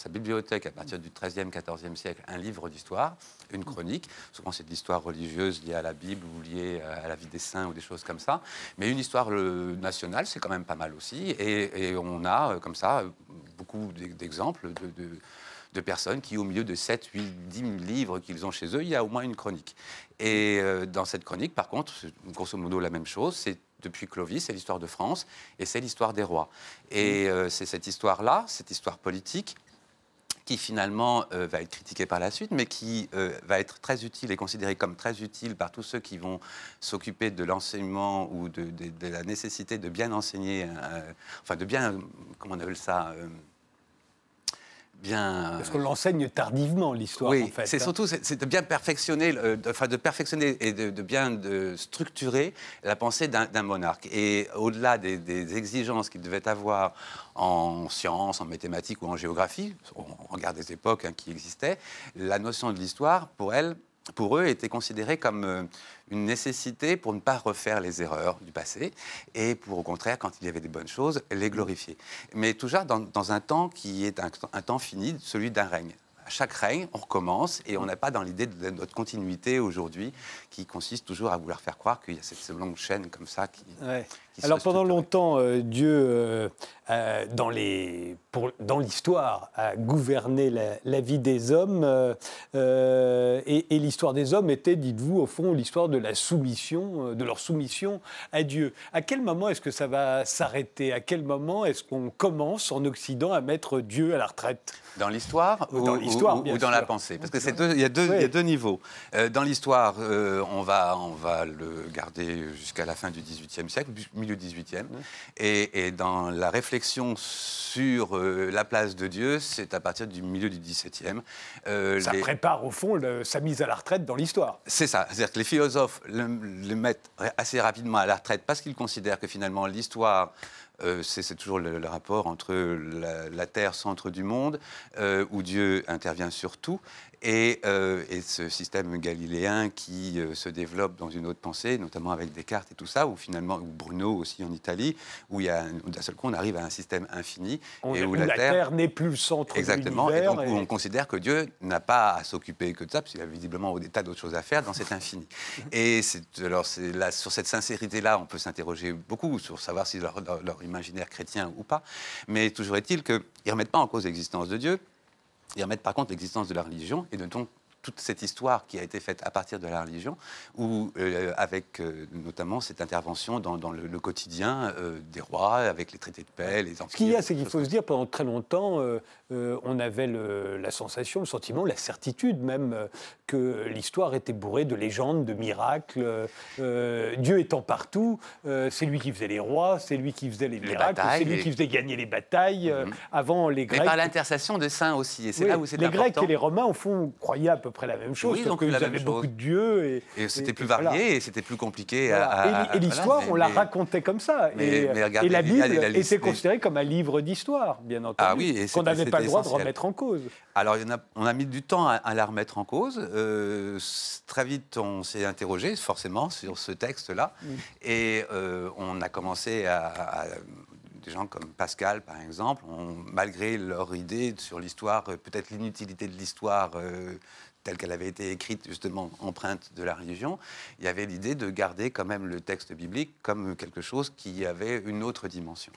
bibliothèque, à partir du XIIIe, XIVe siècle, un livre d'histoire, une chronique. Souvent, c'est de l'histoire religieuse liée à la Bible ou liée à la vie des saints ou des choses comme ça. Mais une histoire nationale, c'est quand même pas mal aussi. Et, on a, euh, comme ça, beaucoup d'exemples de, personnes qui, au milieu de 7, 8, 10 livres qu'ils ont depuis Clovis, c'est l'histoire de France et c'est l'histoire des rois. Et mmh. euh, c'est cette histoire-là, cette histoire politique, qui finalement euh, va être critiqué par la suite, mais qui euh, va être très utile et considéré comme très utile par tous ceux qui vont s'occuper de l'enseignement ou de, la nécessité de bien enseigner, euh, enfin de bien, comment on appelle ça bien. Parce qu'on l'enseigne tardivement, l'histoire, oui, en fait. C'est hein. surtout c'est de bien perfectionner, enfin, de perfectionner et de, bien de structurer la pensée d'un monarque. Et au-delà des, des, exigences qu'il devait avoir en sciences, en mathématiques ou en géographie, on regarde des époques hein, qui existaient, la notion de l'histoire, pour elle, pour eux, était considérée comme euh, une nécessité pour ne pas refaire les erreurs du passé et pour, au contraire, quand il y avait des bonnes choses, les glorifier. Mais toujours dans, un temps qui est un temps fini, celui d'un règne à chaque règne, on recommence et on n'a pas dans l'idée de notre continuité aujourd'hui qui consiste toujours à vouloir faire croire qu'il y a cette longue chaîne comme ça qui. Alors pendant longtemps, euh, Dieu, euh, euh, dans, les, dans l'histoire, a gouverné la, vie des hommes et, et l'histoire des hommes était, dites-vous, au fond, l'histoire de la soumission, de leur soumission à Dieu. À quel moment est-ce que ça va s'arrêter? À quel moment est-ce qu'on commence en Occident à mettre Dieu à la retraite? Dans l'histoire ou dans l'histoire ou, dans la pensée? Parce que c'est il, y a deux, deux niveaux. Dans l'histoire, on, va, on va le garder jusqu'à la fin du XVIIIe siècle, milieu XVIIIe. Et, et dans la réflexion sur euh, la place de Dieu, c'est à partir du milieu du XVIIe. ça prépare au fond sa mise à la retraite dans l'histoire. C'est ça. C'est-à-dire que les philosophes le, le mettent assez rapidement à la retraite parce qu'ils considèrent que finalement l'histoire euh, c'est toujours le, rapport entre la, Terre, centre du monde, euh, où Dieu intervient sur tout, euh, et, ce système galiléen qui euh, se développe dans une autre pensée, notamment avec Descartes et tout ça, ou finalement, ou Bruno aussi en Italie, où d'un seul coup on arrive à un système infini. et où, la, Terre, n'est plus le centre exactement, et donc où on considère que Dieu n'a pas à s'occuper que de ça, parce qu'il a visiblement des tas d'autres choses à faire dans cet infini. et alors, là, sur cette sincérité-là, on peut s'interroger beaucoup sur savoir si leur, leur, leur imaginaire chrétien ou pas, mais toujours est-il qu'ils ne remettent pas en cause l'existence de Dieu, et remettre par contre l'existence de la religion et de donc toute cette histoire qui a été faite à partir de la religion, ou euh, avec euh, notamment cette intervention dans, le, quotidien euh, des rois, avec les traités de paix, les empires. Ce qu'il y a, c'est qu'il faut se dire, pendant très longtemps, on avait la sensation, le sentiment, la certitude même, que l'histoire était bourrée de légendes, de miracles. Dieu étant partout, c'est lui qui faisait les rois, c'est lui qui faisait les, miracles, c'est lui qui faisait gagner les batailles. Mhm. Avant, les Grecs... Mais par l'intercession des saints aussi, et c'est là où c'est Les Grecs et les Romains, au fond, croyaient à peu près la même chose. donc ils avaient beaucoup de dieux. Et, c'était plus varié et c'était plus compliqué. et, l'histoire, on la racontait comme ça. et, la Bible était considérée comme un livre d'histoire, bien entendu. Ah oui, qu'on n'avait pas le droit de remettre en cause. Alors, on a mis du temps à, la remettre en cause. Euh, très vite, on s'est interrogé, forcément, sur ce texte-là. Et euh, on a commencé à des gens comme Pascal, par exemple, ont, malgré leur idée sur l'histoire, euh, peut-être l'inutilité de l'histoire euh, telle qu'elle avait été écrite, justement empreinte de la religion, il y avait l'idée de garder quand même le texte biblique comme quelque chose qui avait une autre dimension.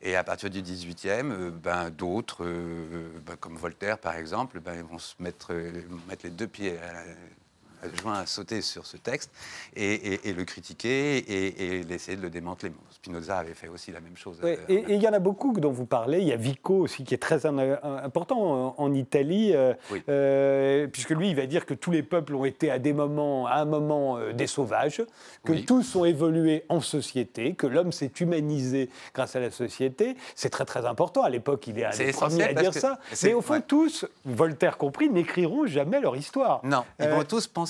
Et à partir du 18e, euh, ben, d'autres, ben, comme Voltaire par exemple, ben, vont se mettre, mettre les deux pieds à joint à sauter sur ce texte et, le critiquer et, et, essayer de le démanteler. Spinoza avait fait aussi la même chose. Euh, et il y en a beaucoup dont vous parlez. Il y a Vico aussi qui est très important en, Italie, euh, euh, puisque lui, il va dire que tous les peuples ont été à des moments, à un moment, des sauvages, que tous ont évolué en société, que l'homme s'est humanisé grâce à la société. C'est très très important. À l'époque, il est un des premiers à dire ça. Mais au fond, tous, Voltaire compris, n'écriront jamais leur histoire. Non, ils vont tous penser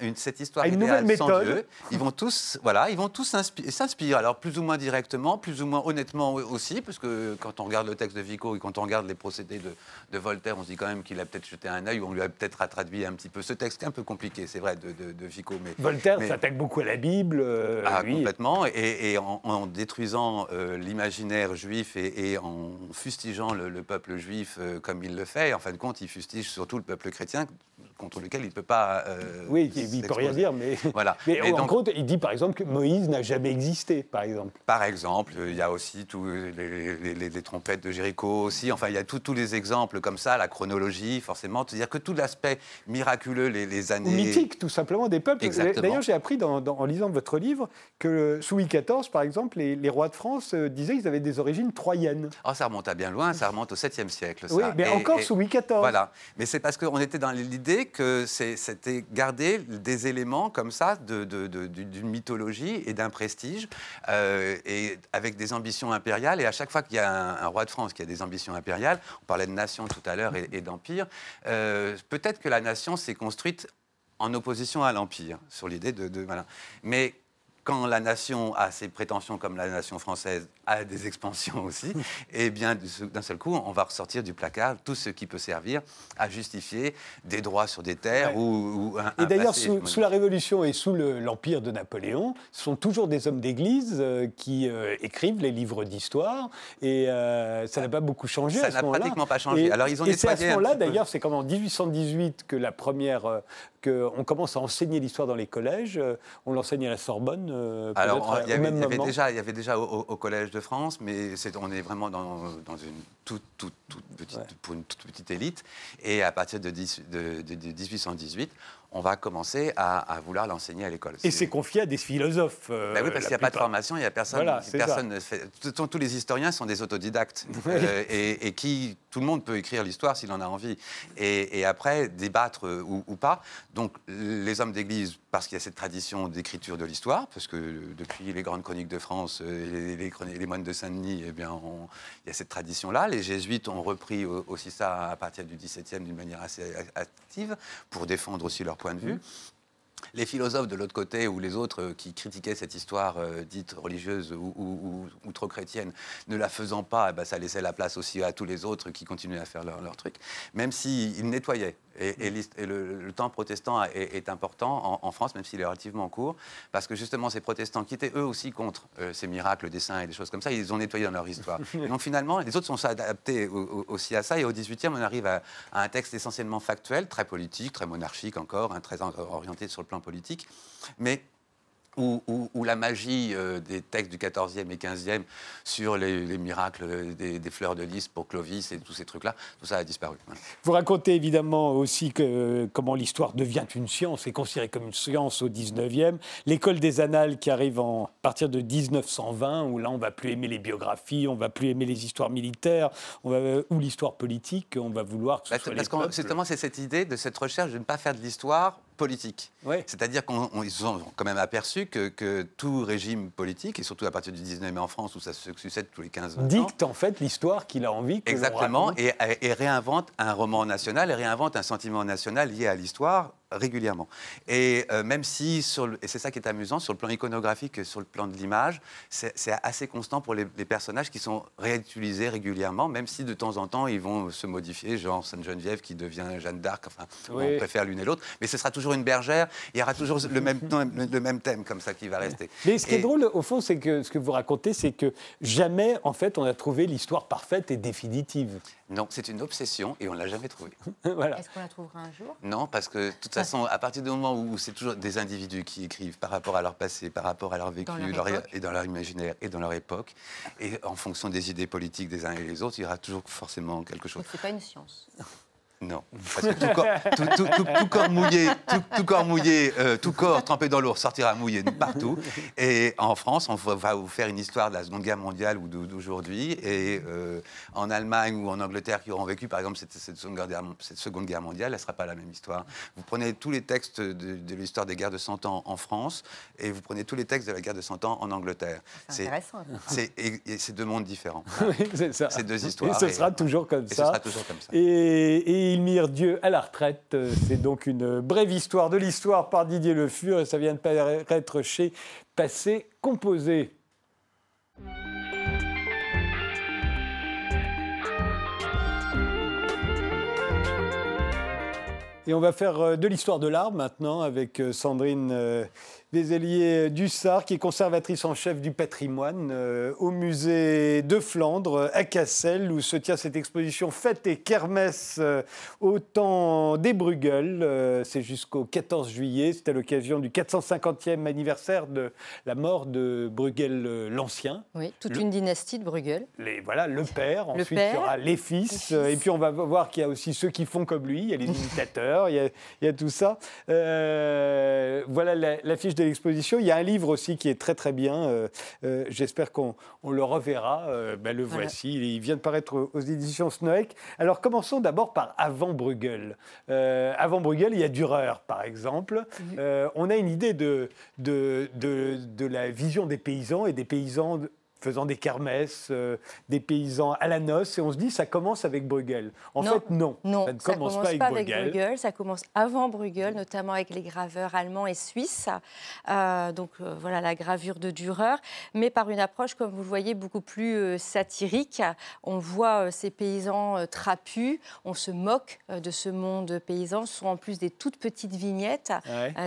une, cette histoire une nouvelle méthode. Dieu, ils vont tous, voilà, ils vont tous s'inspirer. Alors plus ou moins directement, plus ou moins honnêtement aussi, parce que quand on regarde le texte de Vico et quand on regarde les procédés de, Voltaire, on se dit quand même qu'il a peut-être jeté un œil ou on lui a peut-être traduit un petit peu ce texte, qui est un peu compliqué, c'est vrai, de, Vico. Mais Voltaire s'attaque beaucoup à la Bible. Euh, ah, complètement, et, en, détruisant euh, l'imaginaire juif et, en fustigeant le, peuple juif euh, comme il le fait, en fin de compte, il fustige surtout le peuple chrétien contre lequel il ne peut pas. Oui, il ne peut rien dire, mais. Voilà. Mais, en gros, il dit par exemple que Moïse n'a jamais existé, par exemple. Par exemple, il y a aussi tous les, trompettes de Jéricho aussi. Enfin, il y a tous les exemples comme ça, la chronologie, forcément. C'est-à-dire que tout l'aspect miraculeux, les, années. Mythique, tout simplement, des peuples. D'ailleurs, j'ai appris en lisant votre livre que sous Louis XIV, par exemple, les, rois de France disaient qu'ils avaient des origines troyennes. Oh, ça remonte à bien loin, ça remonte au 7e siècle. Oui, mais encore sous Louis XIV. Voilà. Mais c'est parce qu'on était dans l'idée que c'était garder des éléments comme ça d'une mythologie et d'un prestige, euh, et avec des ambitions impériales. Et à chaque fois qu'il y a un, roi de France qui a des ambitions impériales, on parlait de nation tout à l'heure et, d'empire, euh, peut-être que la nation s'est construite en opposition à l'empire, sur l'idée de, de voilà. Mais quand la nation a ses prétentions comme la nation française a des expansions aussi, et eh bien d'un seul coup, on va ressortir du placard tout ce qui peut servir à justifier des droits sur des terres ou, un, Et d'ailleurs, sous, la Révolution et sous l'empire de Napoléon, ce sont toujours des hommes d'Église euh, qui euh, écrivent les livres d'histoire, et euh, ça n'a pas beaucoup changé ça n'a pratiquement pas changé. Alors ils ont et c'est à ce moment-là, d'ailleurs, c'est comme en 1818 que la première, qu'on commence à enseigner l'histoire dans les collèges. On l'enseigne à la Sorbonne. Alors, il y, avait, déjà, il y avait déjà au collège de France, mais on est vraiment dans, une toute, toute, petite, pour une toute petite élite. Et à partir de, 1818, on va commencer à, vouloir l'enseigner à l'école. Et c'est confié à des philosophes. Euh, ben oui, parce qu'il n'y a pas de formation, il n'y a personne. personne ne fait, tous les historiens sont des autodidactes euh, et, qui tout le monde peut écrire l'histoire s'il en a envie. Et, après débattre euh, ou, pas. Donc les hommes d'Église, parce qu'il y a cette tradition d'écriture de l'histoire, parce que depuis les grandes chroniques de France et les, les, moines de Saint-Denis, eh bien, il y a cette tradition-là. Les jésuites ont repris aussi ça à partir du XVIIe d'une manière assez active pour défendre aussi leur point de vue. Les philosophes de l'autre côté ou les autres euh, qui critiquaient cette histoire euh, dite religieuse ou, trop chrétienne, ne la faisant pas, eh ben, ça laissait la place aussi à tous les autres qui continuaient à faire leur, leur truc, même s'ils nettoyaient et, le, temps protestant est, important en, France, même s'il est relativement court, parce que justement, ces protestants qui étaient eux aussi contre euh, ces miracles, des saints et des choses comme ça, ils ont nettoyé dans leur histoire. donc finalement, les autres sont adaptés aussi à ça. Et au XVIIIe, on arrive à, un texte essentiellement factuel, très politique, très monarchique encore, hein, très orienté sur le plan politique, mais où, la magie euh, des textes du XIVe et XVe sur les, miracles des, fleurs de lys pour Clovis et tous ces trucs-là, tout ça a disparu. Vous racontez évidemment aussi que, comment l'histoire devient une science et considérée comme une science au XIXe. L'école des annales qui arrive à partir de 1920, où là on va plus aimer les biographies, on va plus aimer les histoires militaires, on va, ou l'histoire politique, on va vouloir que ce bah, soit Parce que justement, c'est cette idée de cette recherche de ne pas faire de l'histoire politique. C'est-à-dire qu'ils ont quand même aperçu que, tout régime politique, et surtout à partir du 19e en France, où ça se succède tous les 15 ans... Dicte en fait l'histoire qu'il a envie que Exactement, et, et, réinvente un roman national, et réinvente un sentiment national lié à l'histoire régulièrement. Et euh, même si, sur et c'est ça qui est amusant, sur le plan iconographique et sur le plan de l'image, c'est, assez constant pour les, personnages qui sont réutilisés régulièrement, même si de temps en temps ils vont se modifier, genre Sainte-Geneviève qui devient Jeanne d'Arc, enfin, on préfère l'une et l'autre, mais ce sera toujours une bergère, il y aura toujours le même, le même thème comme ça qui va rester. Mais ce qui est drôle, au fond, c'est que ce que vous racontez, c'est que jamais, en fait, on a trouvé l'histoire parfaite et définitive. Non, c'est une obsession et on ne l'a jamais trouvée. voilà. Est-ce qu'on la trouvera un jour? Non, parce que de toute façon, à partir du moment où c'est toujours des individus qui écrivent par rapport à leur passé, par rapport à leur vécu, et dans leur imaginaire et dans leur époque, et en fonction des idées politiques des uns et des autres, il y aura toujours forcément quelque chose. C'est pas une science. Non, parce que tout corps, tout, corps mouillé, tout, corps mouillé, euh, tout corps trempé dans l'eau sortira mouillé partout. Et en France, on va vous faire une histoire de la Seconde Guerre mondiale ou d'aujourd'hui. Et euh, en Allemagne ou en Angleterre qui auront vécu, par exemple, cette, seconde, guerre, cette seconde, Guerre, mondiale, elle ne sera pas la même histoire. Vous prenez tous les textes de, l'histoire des guerres de 100 ans en France et vous prenez tous les textes de la guerre de 100 ans en Angleterre. C'est intéressant. C'est deux mondes différents. oui, c'est ça. C'est deux histoires. Et ce sera toujours comme ça. Et ce sera toujours comme ça. et mire Dieu à la retraite. C'est donc une brève histoire de l'histoire par Didier Le Fur et ça vient de paraître chez Passé Composé. Et on va faire euh, de l'histoire de l'art maintenant avec euh, Sandrine euh, Bézélier Dussard, qui est conservatrice en chef du patrimoine euh, au musée de Flandre à Cassel, où se tient cette exposition Fête et Kermesse euh, au temps des Bruegel. Euh, c'est jusqu'au 14 juillet. C'est à l'occasion du 450e anniversaire de la mort de Bruegel l'Ancien. Oui, toute une dynastie de Bruegel. Les, voilà, le père. Ensuite, il y aura les fils. Et puis, on va voir qu'il y a aussi ceux qui font comme lui. Il y a les imitateurs, il, y a, tout ça. voilà la fiche de l'exposition. Il y a un livre aussi qui est très très bien. Euh, euh, j'espère qu'on le reverra. Euh, ben, le voici. Il vient de paraître aux éditions Snoek. Alors commençons d'abord par Avant Bruegel. avant Bruegel, il y a Dürer, par exemple. on a une idée de, de, de, de la vision des paysans et des paysans faisant des kermesses, euh, des paysans à la noce, et on se dit ça commence avec Bruegel. En fait, non. Non, ça ne commence, pas, avec, Bruegel. Ça commence avant Bruegel, notamment avec les graveurs allemands et suisses. Euh, donc euh, voilà la gravure de Dürer, mais par une approche, comme vous le voyez, beaucoup plus satirique. On voit ces paysans trapus, on se moque de ce monde paysan. Ce sont en plus des toutes petites vignettes.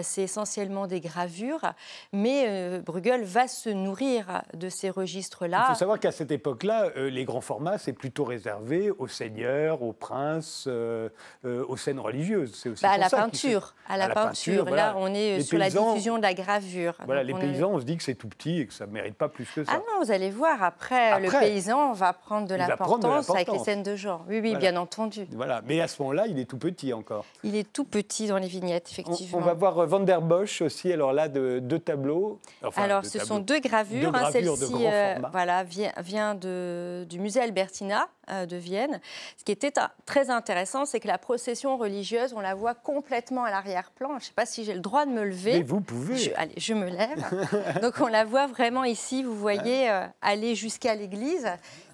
C'est essentiellement des gravures, mais Bruegel va se nourrir de ces registres il faut savoir qu'à cette époque-là, euh, les grands formats, c'est plutôt réservé aux seigneurs, aux princes, euh, euh, aux scènes religieuses. C'est aussi bah, à, la peinture, à, la peinture. Là, on est sur la diffusion de la gravure. Voilà, les paysans, on se dit que c'est tout petit et que ça ne mérite pas plus que ça. Ah non, vous allez voir, après, le paysan va prendre de l'importance avec les scènes de genre. Oui, oui, bien entendu. Voilà, mais à ce moment-là, il est tout petit encore. Il est tout petit dans les vignettes, effectivement. On, va voir Van der Bosch aussi, alors là, de, deux tableaux. alors, ce sont deux gravures. Deux hein, Celle-ci, voilà, vient, vient de, du musée Albertina euh, de Vienne. Ce qui était très intéressant, c'est que la procession religieuse, on la voit complètement à l'arrière-plan. Je ne sais pas si j'ai le droit de me lever. Mais vous pouvez. Je, allez, je me lève. Donc on la voit vraiment ici, vous voyez, euh, aller jusqu'à l'église.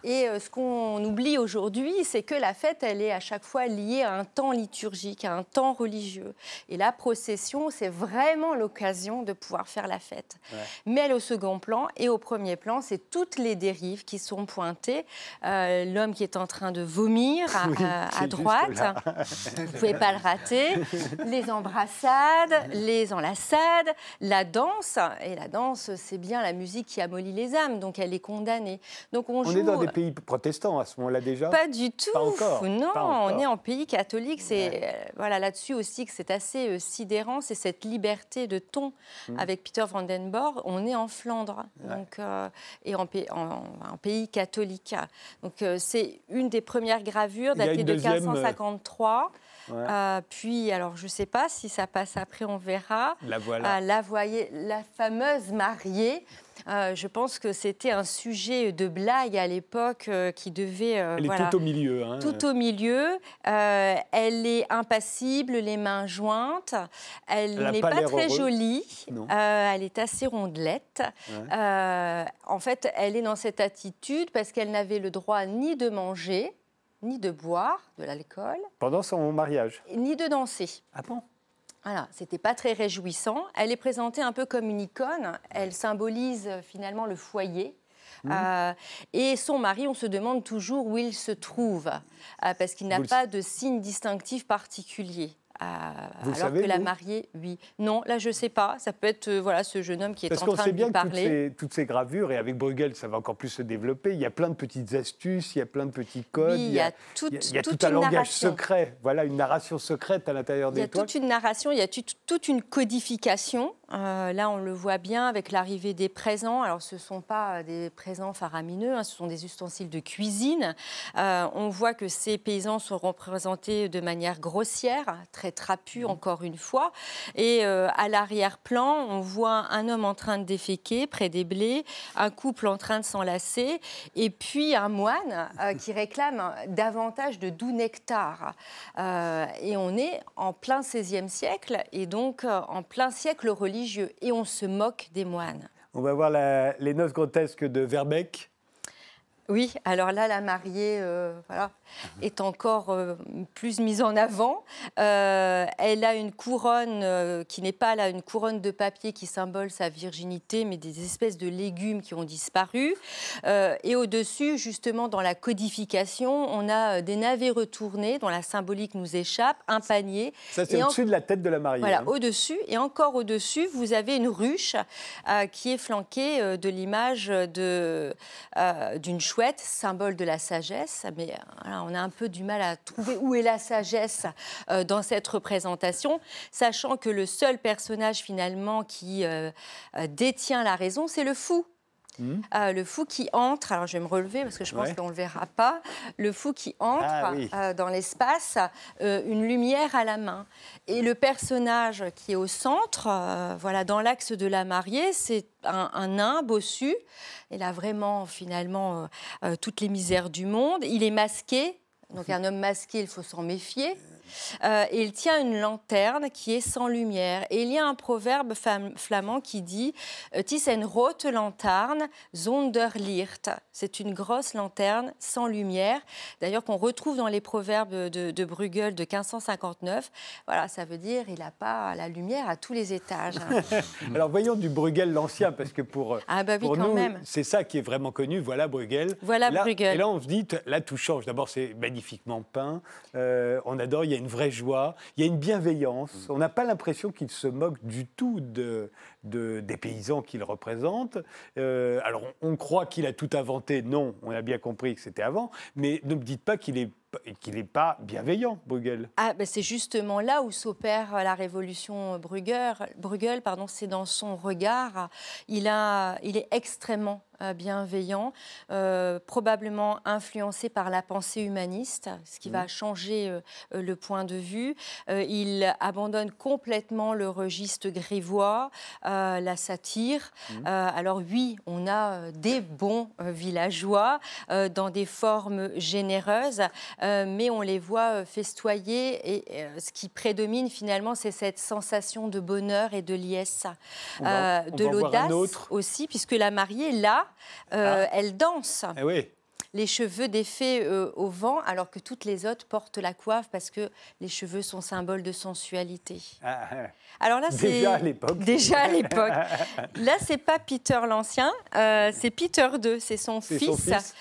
Et euh, ce qu'on oublie aujourd'hui, c'est que la fête, elle est à chaque fois liée à un temps liturgique, à un temps religieux. Et la procession, c'est vraiment l'occasion de pouvoir faire la fête. Mais elle au second plan et au premier plan, c'est toutes les dérives qui sont pointées. Euh, l'homme qui est en train de vomir à, droite, vous ne pouvez pas le rater. les embrassades, les enlaçades, la danse. Et la danse, c'est bien la musique qui amollit les âmes, donc elle est condamnée. Donc on, joue pays protestants à ce moment-là déjà? Pas du tout. Pas encore. Non, on est en pays catholique. C'est euh, voilà là-dessus aussi que c'est assez euh, sidérant, c'est cette liberté de ton. Mmh. Avec Peter Vandenborg, on est en Flandre, donc euh, et en, en, pays catholique. Donc c'est une des premières gravures datée de 1553. puis, alors, je ne sais pas si ça passe après, on verra. La voilà. la, voyez, la fameuse mariée euh, je pense que c'était un sujet de blague à l'époque euh, qui devait. Euh, elle est tout au milieu. Hein. Tout au milieu. elle est impassible, les mains jointes. Elle, n'est pas, très jolie. elle est assez rondelette. en fait, elle est dans cette attitude parce qu'elle n'avait le droit ni de manger, ni de boire de l'alcool. Pendant son mariage Ni de danser. Ah bon? Voilà, c'était pas très réjouissant. Elle est présentée un peu comme une icône. Elle symbolise euh, finalement le foyer. Mmh. Euh, et son mari, on se demande toujours où il se trouve, euh, parce qu'il n'a pas de signe distinctif particulier. Vous alors savez, que la mariée, oui. Non, là, je ne sais pas. Ça peut être voilà, ce jeune homme qui est en train de bien parler. Toutes ces, toutes ces gravures, et avec Bruegel, ça va encore plus se développer. Il y a plein de petites astuces, il y a plein de petits codes. il y a, tout, il y a, tout un langage secret. Voilà, une narration secrète à l'intérieur des toiles. Il y a toute une narration, il y a toute une codification. Euh, là, on le voit bien avec l'arrivée des présents. Alors, ce ne sont pas des présents faramineux, hein, ce sont des ustensiles de cuisine. Euh, on voit que ces paysans sont représentés de manière grossière, très trapus, mmh. encore une fois. Et euh, à l'arrière-plan, on voit un homme en train de déféquer près des blés, un couple en train de s'enlacer, et puis un moine qui réclame davantage de doux nectar. et on est en plein XVIe siècle, et donc en plein siècle religieux et on se moque des moines. On va voir les noces grotesques de Verbeck. Oui, alors là, la mariée euh, voilà, est encore euh, plus mise en avant. Euh, elle a une couronne qui n'est pas là, une couronne de papier qui symbole sa virginité, mais des espèces de légumes qui ont disparu. et au-dessus, justement, dans la codification, on a des navets retournés dont la symbolique nous échappe, un panier. Ça, c'est au-dessus de la tête de la mariée. Voilà, hein. au-dessus. Et encore au-dessus, vous avez une ruche qui est flanquée de l'image d'une chouette, symbole de la sagesse, mais on a un peu du mal à trouver où est la sagesse euh, dans cette représentation, sachant que le seul personnage finalement qui euh, euh, détient la raison, c'est le fou. Hmm. le fou qui entre, alors je vais me relever parce que je pense qu'on ne le verra pas, le fou qui entre ah dans l'espace, une lumière à la main. Et le personnage qui est au centre, voilà, dans l'axe de la mariée, c'est un, nain bossu. Il a vraiment, finalement, toutes les misères du monde. Il est masqué. Donc un homme masqué, il faut s'en méfier. Euh, il tient une lanterne qui est sans lumière. Et il y a un proverbe flamand qui dit Het is een rote lanterne zonder licht. C'est une grosse lanterne sans lumière. D'ailleurs, qu'on retrouve dans les proverbes de, Bruegel de 1559. Voilà, ça veut dire il n'a pas la lumière à tous les étages. Alors voyons du Bruegel l'ancien, parce que pour, ah bah pour nous, c'est ça qui est vraiment connu. Voilà Bruegel. Voilà Bruegel. Et là, on se dit, là, tout change. D'abord, c'est magnifiquement peint. Euh, on adore, il y a une vraie joie, il y a une bienveillance. Mm. On n'a pas l'impression qu'il se moque du tout de, des paysans qu'il représente. Euh, alors, on, croit qu'il a tout inventé. Non, on a bien compris que c'était avant. Mais ne me dites pas qu'il est qu'il n'est pas bienveillant, Bruegel. Ah, ben c'est justement là où s'opère la révolution Bruegel. Bruegel, pardon, c'est dans son regard. Il, a, il est extrêmement euh, bienveillant, euh, probablement influencé par la pensée humaniste, ce qui va mmh. changer euh, le point de vue. il abandonne complètement le registre grivois, la satire. Mmh. alors oui, on a des bons villageois dans des formes généreuses, mais on les voit festoyer et ce qui prédomine finalement, c'est cette sensation de bonheur et de liesse, de l'audace aussi, puisque la mariée, là, euh, ah. elle danse. Eh les cheveux défaits euh, au vent, alors que toutes les autres portent la coiffe parce que les cheveux sont symbole de sensualité. Ah, ah. alors là, c'est déjà à l'époque. Déjà à l'époque. là, c'est pas Peter l'ancien, euh, c'est Peter II, c'est son fils. Son fils.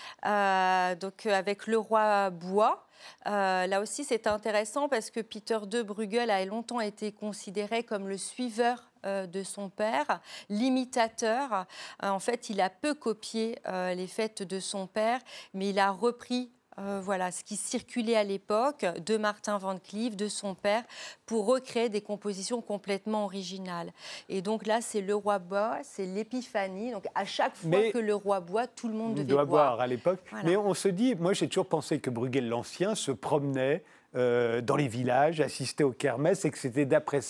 donc avec le roi bois. Là aussi, c'est intéressant parce que Peter II Bruegel a longtemps été considéré comme le suiveur euh, de son père, l'imitateur. Euh, en fait, il a peu copié euh, les fêtes de son père, mais il a repris voilà, ce qui circulait à l'époque de Martin Van Cleef, de son père, pour recréer des compositions complètement originales. Et donc là, c'est le roi bois, c'est l'épiphanie. Donc à chaque fois que le roi boit, tout le monde devait doit boire. à l'époque. Mais on se dit, moi j'ai toujours pensé que Bruegel l'Ancien se promenait euh, dans les villages, assister aux kermesses et que c'était d'après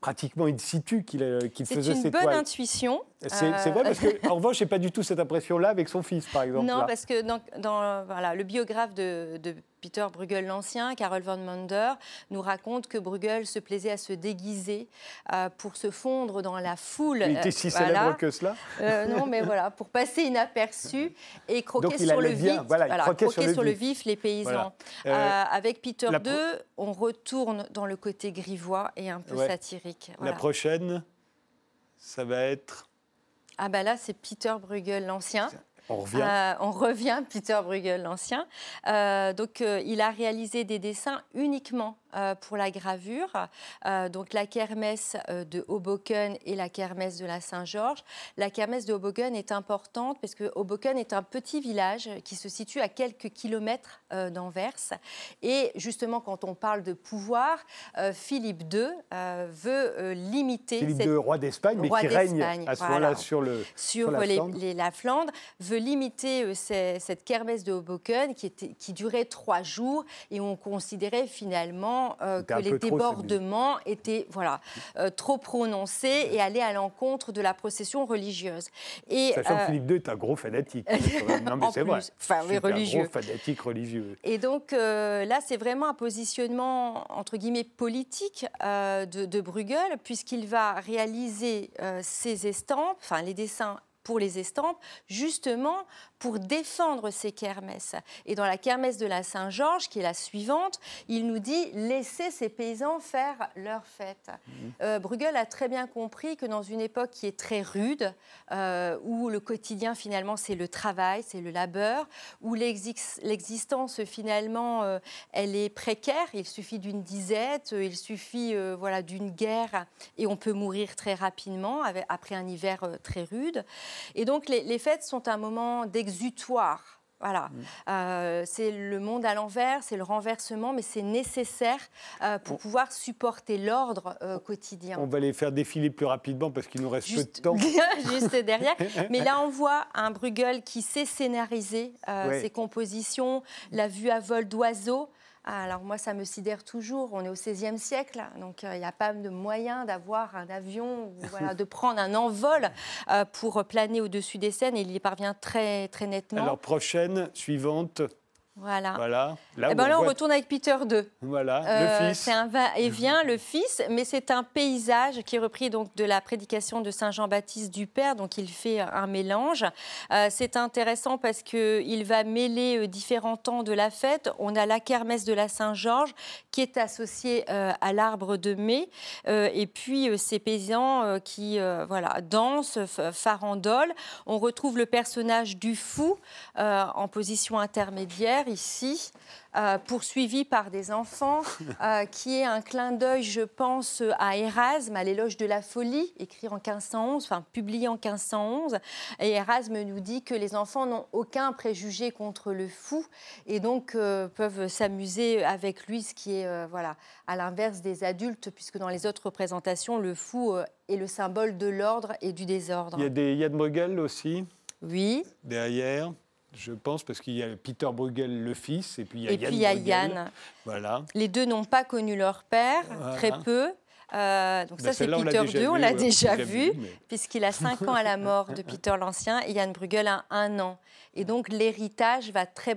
pratiquement in situ qu'il euh, faisait ses C'est une bonne intuition. C'est vrai parce qu'en revanche, je n'ai pas du tout cette impression-là avec son fils, par exemple. Non, parce que dans, dans voilà, le biographe de, de Peter Bruegel l'Ancien, Carol von Mander, nous raconte que Bruegel se plaisait à se déguiser euh, pour se fondre dans la foule. Il était si célèbre que cela euh, Non, mais voilà, pour passer inaperçu et croquer sur le vif, voilà, croquer sur, le, vif. les paysans. Euh, avec Peter II, on retourne dans le côté grivois et un peu satirique. La prochaine, ça va être ah bah là, c'est Peter Bruegel l'Ancien. On revient. Euh, on revient, Peter Bruegel l'ancien. Euh, donc, euh, il a réalisé des dessins uniquement pour la gravure. Euh, donc la kermesse euh, de Hoboken et la kermesse de la Saint-Georges. La kermesse de Hoboken est importante parce que Hoboken est un petit village qui se situe à quelques kilomètres d'Anvers. Et justement, quand on parle de pouvoir, Philippe II veut limiter... Philippe II, roi d'Espagne, mais qui règne à ce moment-là sur, le, sur, la, Flandre. la, Flandre. veut limiter cette kermesse de Hoboken qui, était, qui durait trois jours et on considérait finalement euh, que les débordements étaient voilà, euh, trop prononcés et allaient à l'encontre de la procession religieuse. Et, Sachant que euh, Philippe II est un gros fanatique. non, mais c'est vrai. Enfin, oui, religieux. Un gros fanatique religieux. Et donc là, c'est vraiment un positionnement, entre guillemets, politique de, de Bruegel, puisqu'il va réaliser ses estampes, enfin les dessins pour les estampes, justement pour défendre ces kermesses. Et dans la kermesse de la Saint-Georges, qui est la suivante, il nous dit laissez ces paysans faire leur fête. Mmh. Euh, Bruegel a très bien compris que dans une époque qui est très rude, euh, où le quotidien finalement c'est le travail, c'est le labeur, où l'existence finalement euh, elle est précaire, il suffit d'une disette, il suffit voilà d'une guerre et on peut mourir très rapidement après un hiver très rude. Et donc les, les fêtes sont un moment d'existence exutoire. Voilà, mm. euh, c'est le monde à l'envers, c'est le renversement, mais c'est nécessaire euh, pour pouvoir supporter l'ordre euh, quotidien. On va les faire défiler plus rapidement parce qu'il nous reste peu de temps. Juste derrière. mais là, on voit un Bruegel qui sait scénariser ses compositions, la vue à vol d'oiseau. Alors moi, ça me sidère toujours. On est au XVIe siècle, donc euh, il n'y a pas de moyen d'avoir un avion ou voilà, de prendre un envol euh, pour planer au-dessus des scènes. Et il y parvient très, très nettement. Alors prochaine, suivante. Voilà. voilà. Là, et eh ben là, on retourne avec Peter II. Voilà, le euh, fils. C'est un va-et-vient, le fils, mais c'est un paysage qui est repris donc de la prédication de Saint Jean-Baptiste du Père, donc il fait un mélange. Euh, c'est intéressant parce qu'il va mêler euh, différents temps de la fête. On a la kermesse de la Saint-Georges qui est associée à l'arbre de mai, et puis ces paysans qui voilà, dansent, farandolent. On retrouve le personnage du fou en position intermédiaire ici, euh, poursuivi par des enfants, euh, qui est un clin d'œil, je pense, à Erasme, à l'éloge de la folie, écrit en 1511, enfin publié en 1511. Et Erasme nous dit que les enfants n'ont aucun préjugé contre le fou et donc euh, peuvent s'amuser avec lui, ce qui est voilà, à l'inverse des adultes, puisque dans les autres représentations, le fou est le symbole de l'ordre et du désordre. Il y a des Yann Bruegel aussi? Oui. Derrière je pense, parce qu'il y a Peter Bruegel, le fils, et puis il y a et Yann. Puis il y a Yann. Voilà. Les deux n'ont pas connu leur père, très peu. Euh, donc ça, ben, c'est Peter II, on l'a déjà, vu, puisqu'il a 5 ans à la mort de Peter l'Ancien et Yann Bruegel a un an. Et donc l'héritage va très,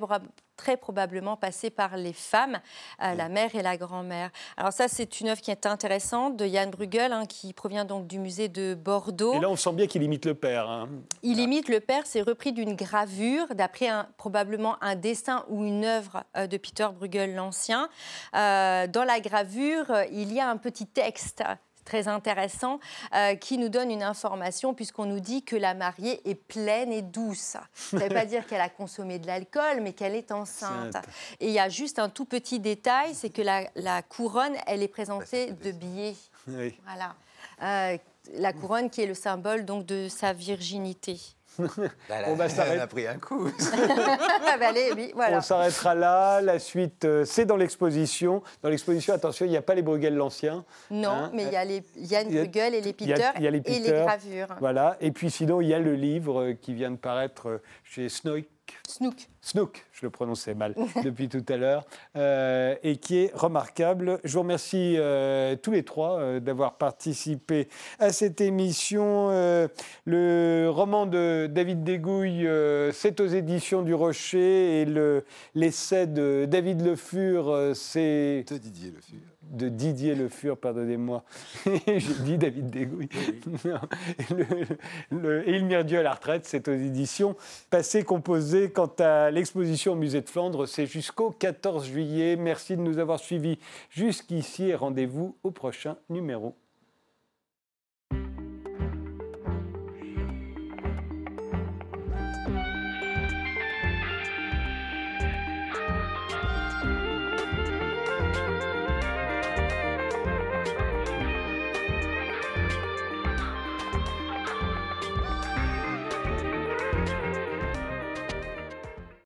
très probablement passer par les femmes, euh, la mère et la grand-mère. Alors ça, c'est une œuvre qui est intéressante de Jan Bruegel, hein, qui provient donc du musée de Bordeaux. Et là, on sent bien qu'il imite le père. Hein. Il imite le père, c'est repris d'une gravure, d'après probablement un dessin ou une œuvre euh, de Peter Bruegel l'Ancien. Euh, dans la gravure, il y a un petit texte très intéressant euh, qui nous donne une information puisqu'on nous dit que la mariée est pleine et douce. Ça ne veut pas dire qu'elle a consommé de l'alcool, mais qu'elle est enceinte. Et il y a juste un tout petit détail, c'est que la, couronne, elle est présentée bah, de billets. Voilà. Euh, la couronne qui est le symbole donc de sa virginité. Bah, on va s'arrêter. a pris un coup. Ah, bah, on s'arrêtera là. La suite, euh, c'est dans l'exposition. Dans l'exposition, attention, il n'y a pas les Bruegel l'ancien. Non, hein. mais il y a les Yann Bruegel et les Peter et les gravures. Voilà. Et puis sinon, il y a le livre euh, qui vient de paraître euh, chez Snoik. Snook. Snook, je le prononçais mal depuis tout à l'heure, euh, et qui est remarquable. Je vous remercie euh, tous les trois euh, d'avoir participé à cette émission. le roman de David Dégouille, c'est aux éditions du Rocher, et l'essai de David Le Fur, c'est... De Didier Le Fur de Didier Le Fur, pardonnez-moi. J'ai dit David Dégouille. le, le, Dieu à la retraite, c'est aux éditions Passé Composé. Quant à l'exposition au musée de Flandre, c'est jusqu'au 14 juillet. Merci de nous avoir suivis jusqu'ici et rendez-vous au prochain numéro.